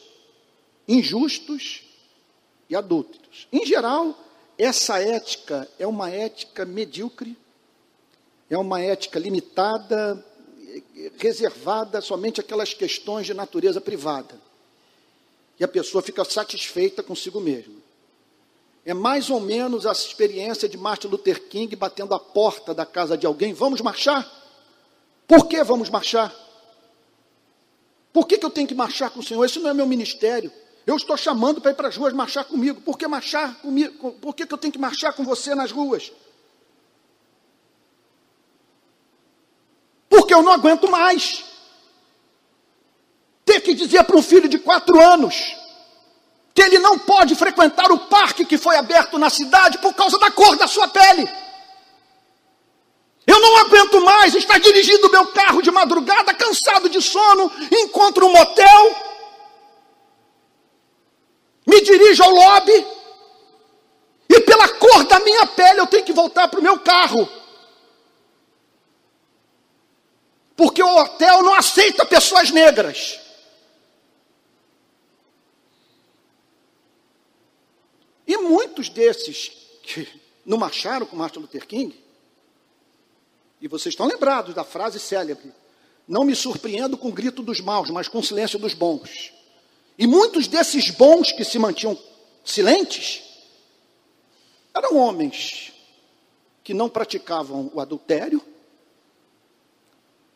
injustos e adúlteros. Em geral, essa ética é uma ética medíocre, é uma ética limitada, reservada somente àquelas questões de natureza privada e a pessoa fica satisfeita consigo mesma. É mais ou menos a experiência de Martin Luther King batendo a porta da casa de alguém: vamos marchar? Por que vamos marchar? Por que, que eu tenho que marchar com o Senhor? Esse não é meu ministério. Eu estou chamando para ir para as ruas marchar comigo. Por que marchar comigo? Por que, que eu tenho que marchar com você nas ruas? Porque eu não aguento mais ter que dizer para um filho de quatro anos que ele não pode frequentar o parque que foi aberto na cidade por causa da cor da sua pele. Eu não aguento mais estar dirigindo meu carro de madrugada, cansado de sono, encontro um motel, me dirijo ao lobby, e pela cor da minha pele eu tenho que voltar para o meu carro. Porque o hotel não aceita pessoas negras. E muitos desses que não marcharam com Martin Luther King, e vocês estão lembrados da frase célebre: Não me surpreendo com o grito dos maus, mas com o silêncio dos bons. E muitos desses bons que se mantinham silentes eram homens que não praticavam o adultério,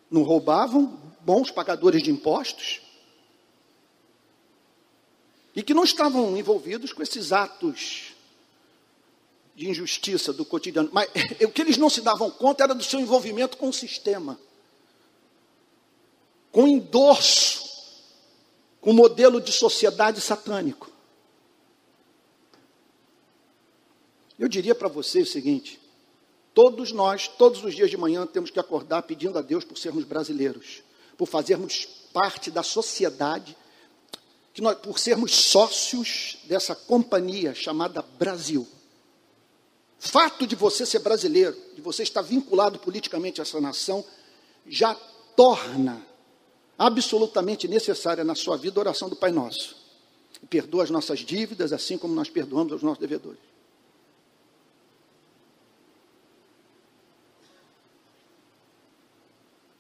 não roubavam, bons pagadores de impostos, e que não estavam envolvidos com esses atos de injustiça do cotidiano. Mas o que eles não se davam conta era do seu envolvimento com o sistema, com o endorso, com o modelo de sociedade satânico. Eu diria para você o seguinte: todos nós, todos os dias de manhã, temos que acordar pedindo a Deus por sermos brasileiros, por fazermos parte da sociedade, que nós, por sermos sócios dessa companhia chamada Brasil fato de você ser brasileiro, de você estar vinculado politicamente a essa nação, já torna absolutamente necessária na sua vida a oração do Pai Nosso. E perdoa as nossas dívidas, assim como nós perdoamos os nossos devedores.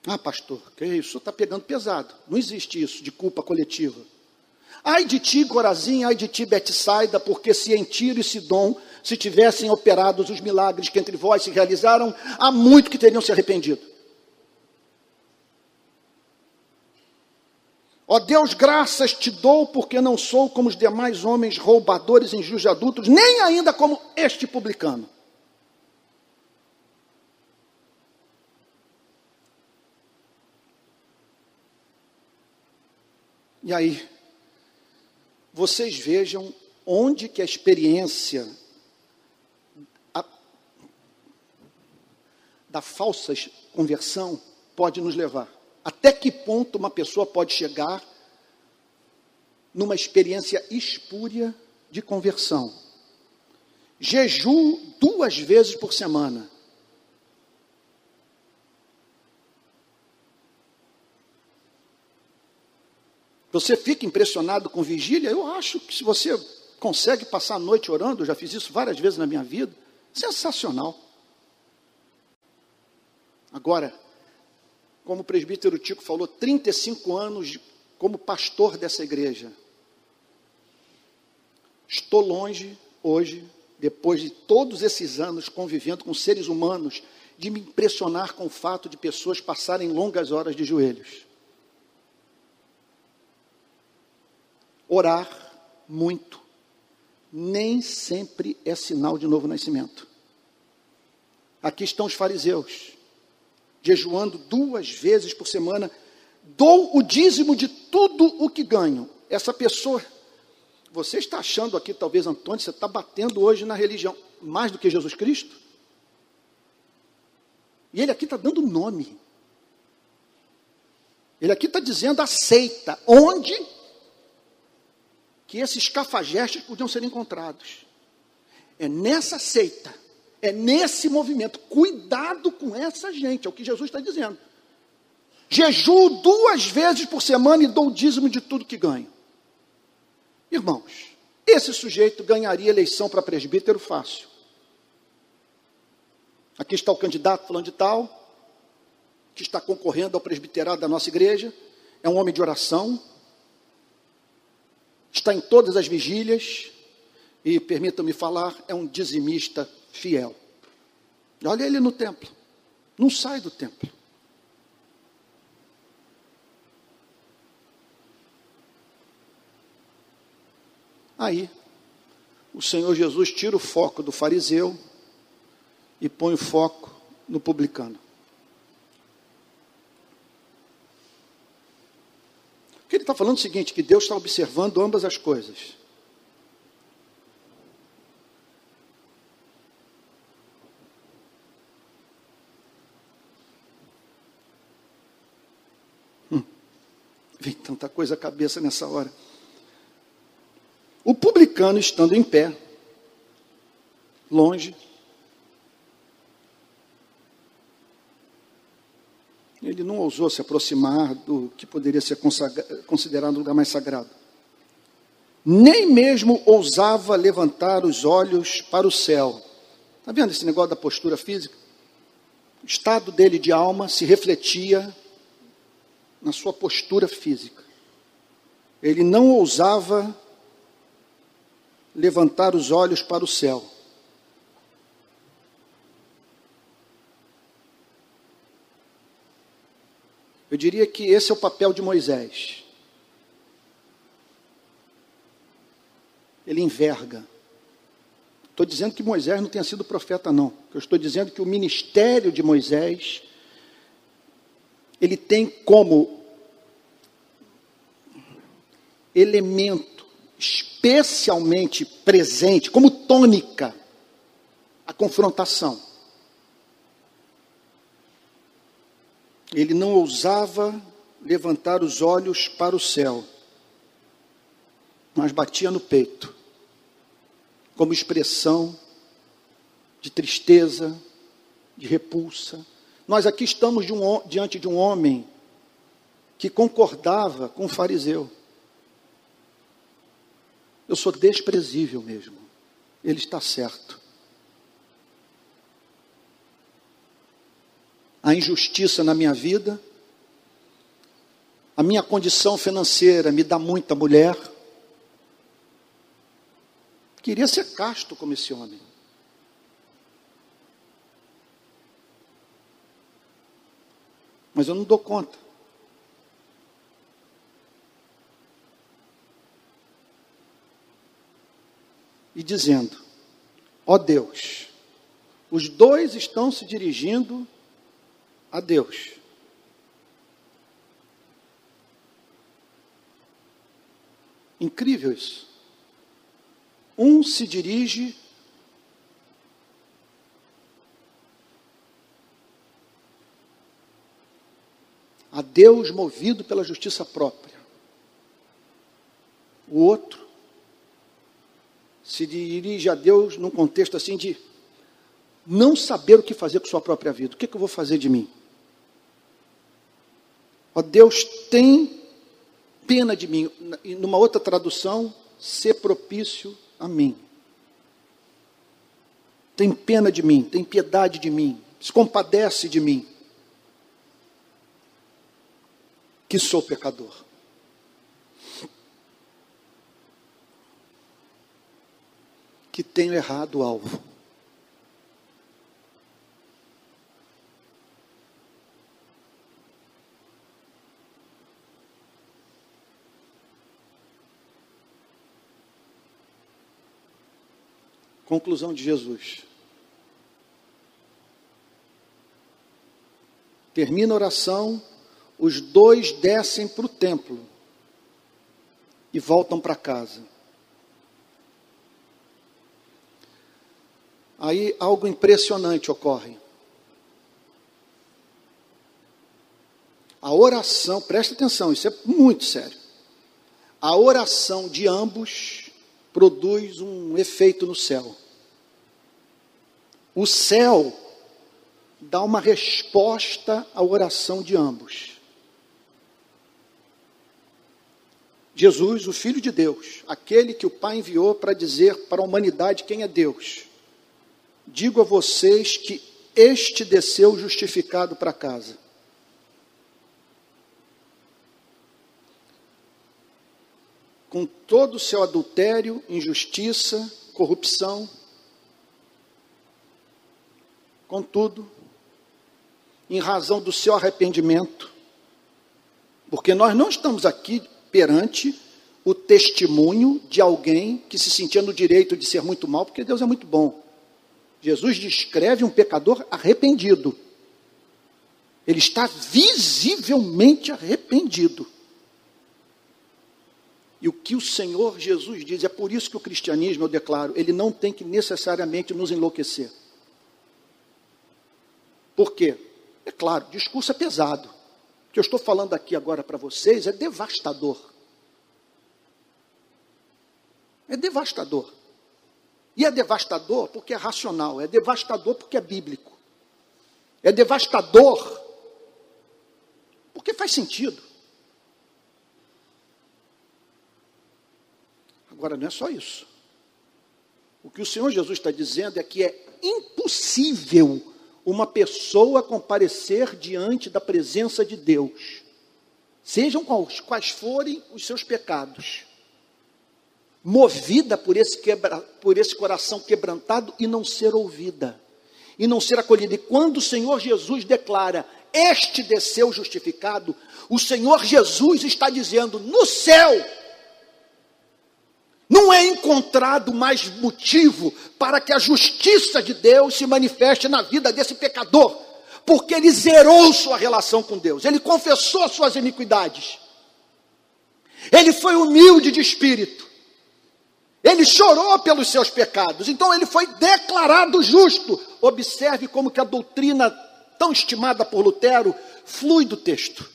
Ah, pastor, que isso está pegando pesado. Não existe isso de culpa coletiva. Ai de ti, Corazim, ai de ti, Betsaida, porque se em Tiro e Sidom se tivessem operados os milagres que entre vós se realizaram, há muito que teriam se arrependido. Ó Deus, graças te dou, porque não sou como os demais homens roubadores, injustos adultos, nem ainda como este publicano. E aí, vocês vejam onde que a experiência a, da falsa conversão pode nos levar. Até que ponto uma pessoa pode chegar numa experiência espúria de conversão? Jejuo duas vezes por semana. Você fica impressionado com vigília? Eu acho que se você consegue passar a noite orando, eu já fiz isso várias vezes na minha vida, sensacional. Agora, como o presbítero Tico falou, 35 anos como pastor dessa igreja. Estou longe hoje, depois de todos esses anos convivendo com seres humanos, de me impressionar com o fato de pessoas passarem longas horas de joelhos. Orar muito nem sempre é sinal de novo nascimento. Aqui estão os fariseus, jejuando duas vezes por semana, dou o dízimo de tudo o que ganho. Essa pessoa, você está achando aqui, talvez, Antônio, você está batendo hoje na religião, mais do que Jesus Cristo? E ele aqui está dando nome. Ele aqui está dizendo aceita, onde que esses cafajestes podiam ser encontrados. É nessa seita, é nesse movimento. Cuidado com essa gente, é o que Jesus está dizendo. Jejuo duas vezes por semana e dou o dízimo de tudo que ganho. Irmãos, esse sujeito ganharia eleição para presbítero fácil. Aqui está o candidato falando de tal, que está concorrendo ao presbiterado da nossa igreja, é um homem de oração, está em todas as vigílias e, permitam-me falar, é um dizimista fiel. Olha ele no templo, não sai do templo. Aí, o Senhor Jesus tira o foco do fariseu e põe o foco no publicano. Porque ele está falando o seguinte: que Deus está observando ambas as coisas. Hum, vem tanta coisa à cabeça nessa hora. O publicano estando em pé, longe, ele não ousou se aproximar do que poderia ser considerado um lugar mais sagrado. Nem mesmo ousava levantar os olhos para o céu. Está vendo esse negócio da postura física? O estado dele de alma se refletia na sua postura física. Ele não ousava levantar os olhos para o céu. Eu diria que esse é o papel de Moisés. Ele enverga. Estou dizendo que Moisés não tenha sido profeta, não. Eu estou dizendo que o ministério de Moisés, ele tem como elemento especialmente presente, como tônica, a confrontação. Ele não ousava levantar os olhos para o céu, mas batia no peito, como expressão de tristeza, de repulsa. Nós aqui estamos de um, diante de um homem que concordava com o fariseu. Eu sou desprezível mesmo. Ele está certo. A injustiça na minha vida, a minha condição financeira me dá muita mulher. Queria ser casto como esse homem. Mas eu não dou conta. E dizendo: Ó oh Deus, os dois estão se dirigindo a Deus. Incrível isso. Um se dirige a Deus movido pela justiça própria. O outro se dirige a Deus num contexto assim de não saber o que fazer com sua própria vida. O que, é que eu vou fazer de mim? Ó Deus, tem pena de mim. E numa outra tradução, ser propício a mim. Tem pena de mim, tem piedade de mim, se compadece de mim. Que sou pecador. Que tenho errado o alvo. Conclusão de Jesus. Termina a oração, os dois descem para o templo e voltam para casa. Aí algo impressionante ocorre. A oração, presta atenção, isso é muito sério. A oração de ambos produz um efeito no céu. O céu dá uma resposta à oração de ambos. Jesus, o Filho de Deus, aquele que o Pai enviou para dizer para a humanidade quem é Deus, digo a vocês que este desceu justificado para casa. Com todo o seu adultério, injustiça, corrupção, Contudo, em razão do seu arrependimento, porque nós não estamos aqui perante o testemunho de alguém que se sentia no direito de ser muito mal, porque Deus é muito bom. Jesus descreve um pecador arrependido. Ele está visivelmente arrependido. E o que o Senhor Jesus diz, é por isso que o cristianismo, eu declaro, ele não tem que necessariamente nos enlouquecer. Por quê? É claro, discurso é pesado. que eu estou falando aqui agora para vocês é devastador. É devastador. E é devastador porque é racional, é devastador porque é bíblico. É devastador porque faz sentido. Agora, não é só isso. O que o Senhor Jesus está dizendo é que é impossível uma pessoa comparecer diante da presença de Deus, sejam quais, quais forem os seus pecados, movida por esse, quebra, por esse coração quebrantado e não ser ouvida, e não ser acolhida. E quando o Senhor Jesus declara, este desceu justificado, o Senhor Jesus está dizendo, no céu, não é encontrado mais motivo para que a justiça de Deus se manifeste na vida desse pecador, porque ele zerou sua relação com Deus, ele confessou suas iniquidades, ele foi humilde de espírito, ele chorou pelos seus pecados, então ele foi declarado justo. Observe como que a doutrina tão estimada por Lutero flui do texto.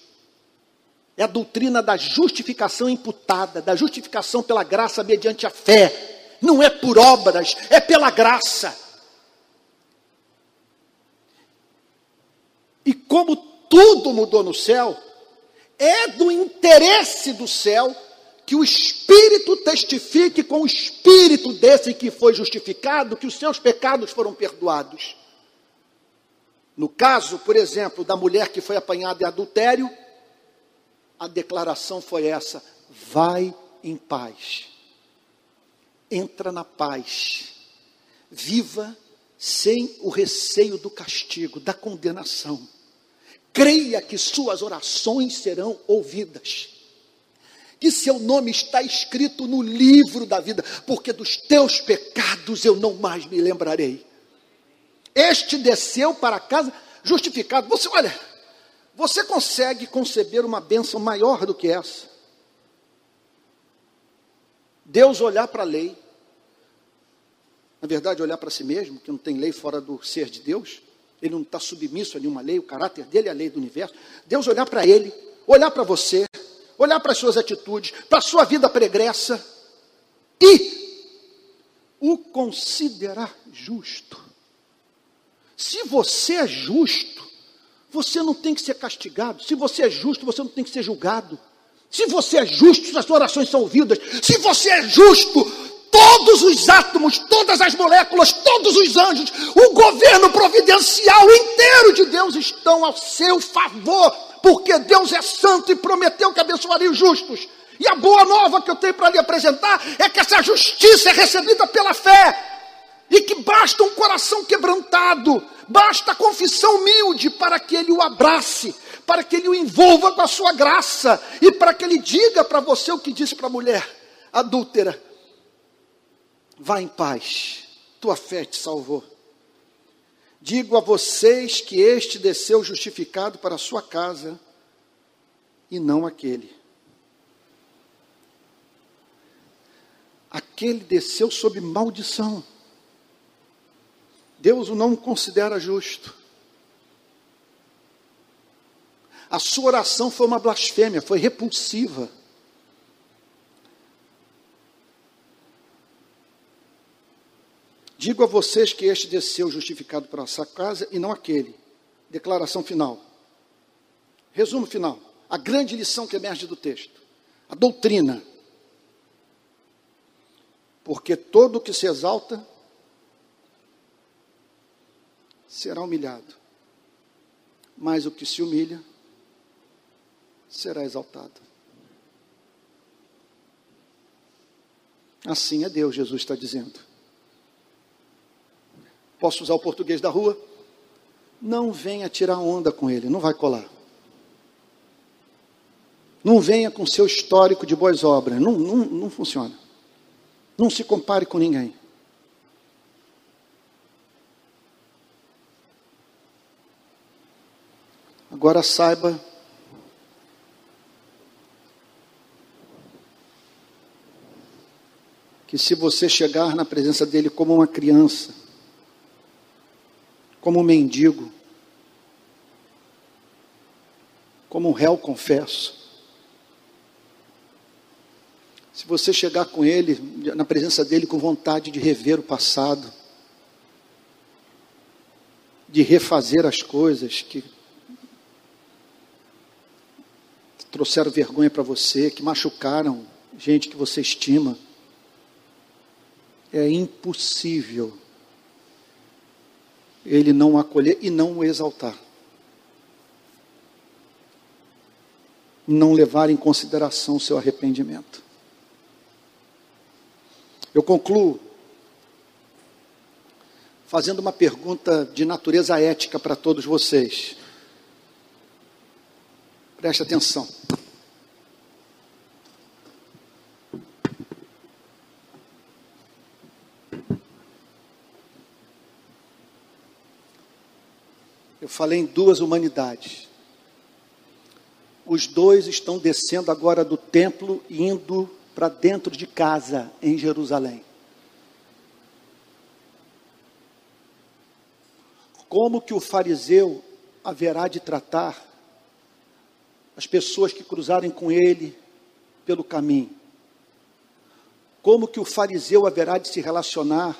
É a doutrina da justificação imputada, da justificação pela graça mediante a fé. Não é por obras, é pela graça. E como tudo mudou no céu, é do interesse do céu que o Espírito testifique com o Espírito desse que foi justificado que os seus pecados foram perdoados. No caso, por exemplo, da mulher que foi apanhada em adultério, a declaração foi essa: vai em paz, entra na paz, viva sem o receio do castigo, da condenação. Creia que suas orações serão ouvidas. Que seu nome está escrito no livro da vida, porque dos teus pecados eu não mais me lembrarei. Este desceu para casa justificado. Você, olha, você consegue conceber uma bênção maior do que essa? Deus olhar para a lei, na verdade, olhar para si mesmo, que não tem lei fora do ser de Deus, ele não está submisso a nenhuma lei, o caráter dele é a lei do universo. Deus olhar para ele, olhar para você, olhar para as suas atitudes, para a sua vida pregressa e o considerar justo. Se você é justo, você não tem que ser castigado. Se você é justo, você não tem que ser julgado. Se você é justo, suas orações são ouvidas. Se você é justo, todos os átomos, todas as moléculas, todos os anjos, o governo providencial inteiro de Deus estão ao seu favor, porque Deus é santo e prometeu que abençoaria os justos. E a boa nova que eu tenho para lhe apresentar é que essa justiça é recebida pela fé e que basta um coração quebrantado, basta a confissão humilde para que ele o abrace, para que ele o envolva com a sua graça e para que ele diga para você o que disse para a mulher adúltera: vá em paz, tua fé te salvou. Digo a vocês que este desceu justificado para a sua casa e não aquele. Aquele desceu sob maldição Deus o não considera justo. A sua oração foi uma blasfêmia, foi repulsiva. Digo a vocês que este desceu justificado para essa casa e não aquele. Declaração final. Resumo final. A grande lição que emerge do texto. A doutrina. Porque todo o que se exalta será humilhado, mas o que se humilha será exaltado. Assim é Deus, Jesus está dizendo. Posso usar o português da rua? Não venha tirar onda com ele, não vai colar. Não venha com seu histórico de boas obras, não, não, não funciona. Não se compare com ninguém. Agora saiba que se você chegar na presença dele como uma criança, como um mendigo, como um réu confesso. Se você chegar com ele, na presença dele, com vontade de rever o passado, de refazer as coisas que trouxeram vergonha para você, que machucaram gente que você estima, é impossível ele não acolher e não o exaltar. Não levar em consideração o seu arrependimento. Eu concluo fazendo uma pergunta de natureza ética para todos vocês. Preste atenção. Eu falei em duas humanidades. Os dois estão descendo agora do templo e indo para dentro de casa em Jerusalém. Como que o fariseu haverá de tratar as pessoas que cruzarem com ele pelo caminho? Como que o fariseu haverá de se relacionar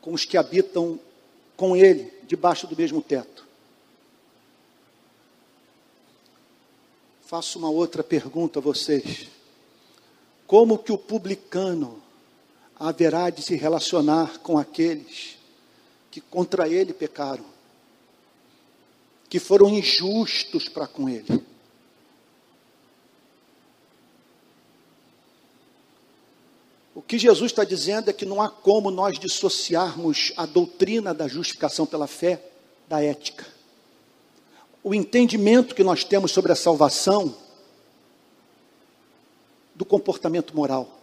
com os que habitam com ele debaixo do mesmo teto? Faço uma outra pergunta a vocês. Como que o publicano haverá de se relacionar com aqueles que contra ele pecaram, que foram injustos para com ele? O que Jesus está dizendo é que não há como nós dissociarmos a doutrina da justificação pela fé da ética o entendimento que nós temos sobre a salvação do comportamento moral.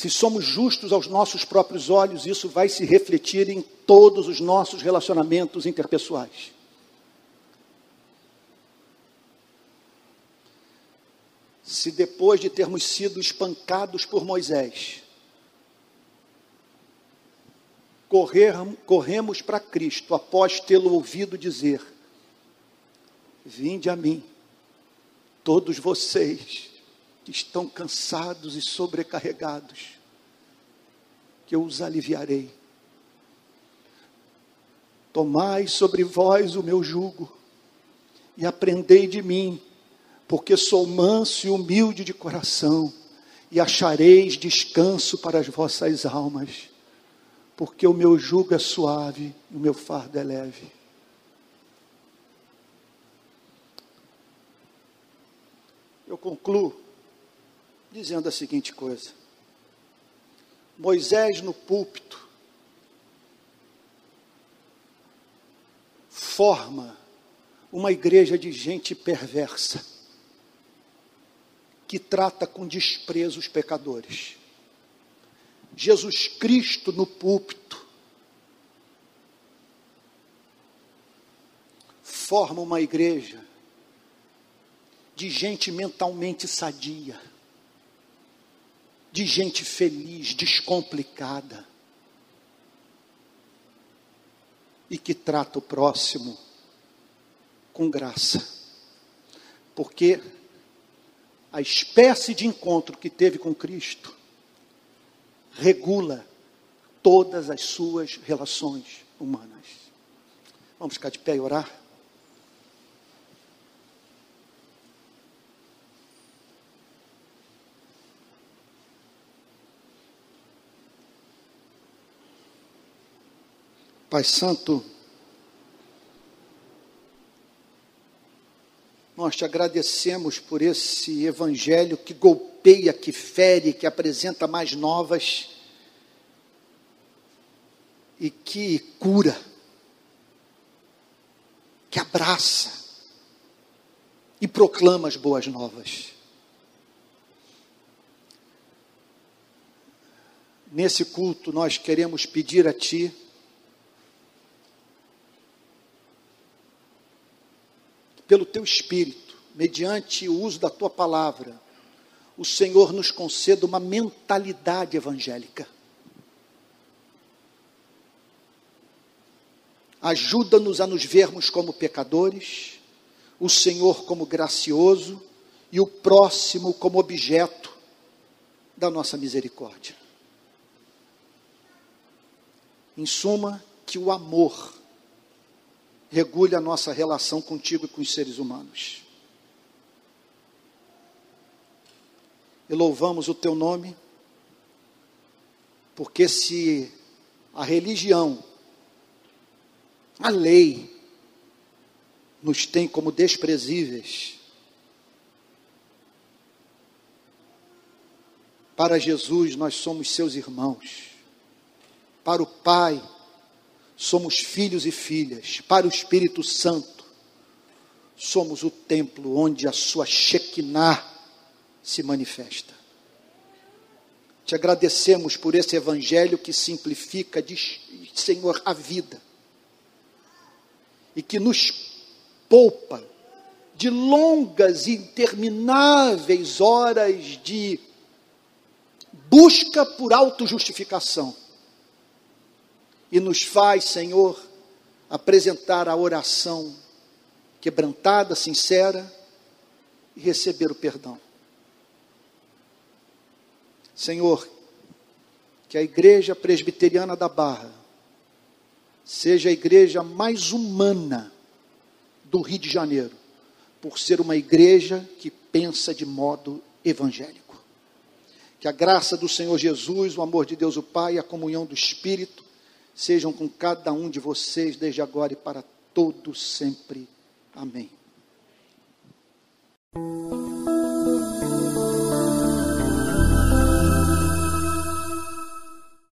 Se somos justos aos nossos próprios olhos, isso vai se refletir em todos os nossos relacionamentos interpessoais. Se depois de termos sido espancados por Moisés, correr, corremos para Cristo após tê-lo ouvido dizer: Vinde a mim, todos vocês que estão cansados e sobrecarregados, que eu os aliviarei. Tomai sobre vós o meu jugo e aprendei de mim, porque sou manso e humilde de coração, e achareis descanso para as vossas almas porque o meu jugo é suave e o meu fardo é leve. Eu concluo dizendo a seguinte coisa: Moisés no púlpito forma uma igreja de gente perversa que trata com desprezo os pecadores. Jesus Cristo no púlpito, forma uma igreja de gente mentalmente sadia, de gente feliz, descomplicada, e que trata o próximo com graça, porque a espécie de encontro que teve com Cristo regula todas as suas relações humanas. Vamos ficar de pé e orar? Pai Santo, nós te agradecemos por esse evangelho que golpeia, que fere, que apresenta mais novas e que cura, que abraça e proclama as boas novas. Nesse culto, nós queremos pedir a Ti pelo Teu Espírito, mediante o uso da Tua palavra, o Senhor nos conceda uma mentalidade evangélica Ajuda-nos a nos vermos como pecadores, o Senhor como gracioso e o próximo como objeto da nossa misericórdia. Em suma, que o amor regule a nossa relação contigo e com os seres humanos. E louvamos o teu nome, porque se a religião, a lei, nos tem como desprezíveis, para Jesus nós somos seus irmãos, para o Pai, somos filhos e filhas, para o Espírito Santo, somos o templo onde a sua Shekinah se manifesta. Te agradecemos por esse evangelho que simplifica, diz, Senhor, a vida. E que nos poupa de longas e intermináveis horas de busca por autojustificação e nos faz, Senhor, apresentar a oração quebrantada, sincera e receber o perdão. Senhor, que a igreja presbiteriana da Barra seja a igreja mais humana do Rio de Janeiro, por ser uma igreja que pensa de modo evangélico. Que a graça do Senhor Jesus, o amor de Deus o Pai a comunhão do Espírito sejam com cada um de vocês, desde agora e para todos sempre. Amém.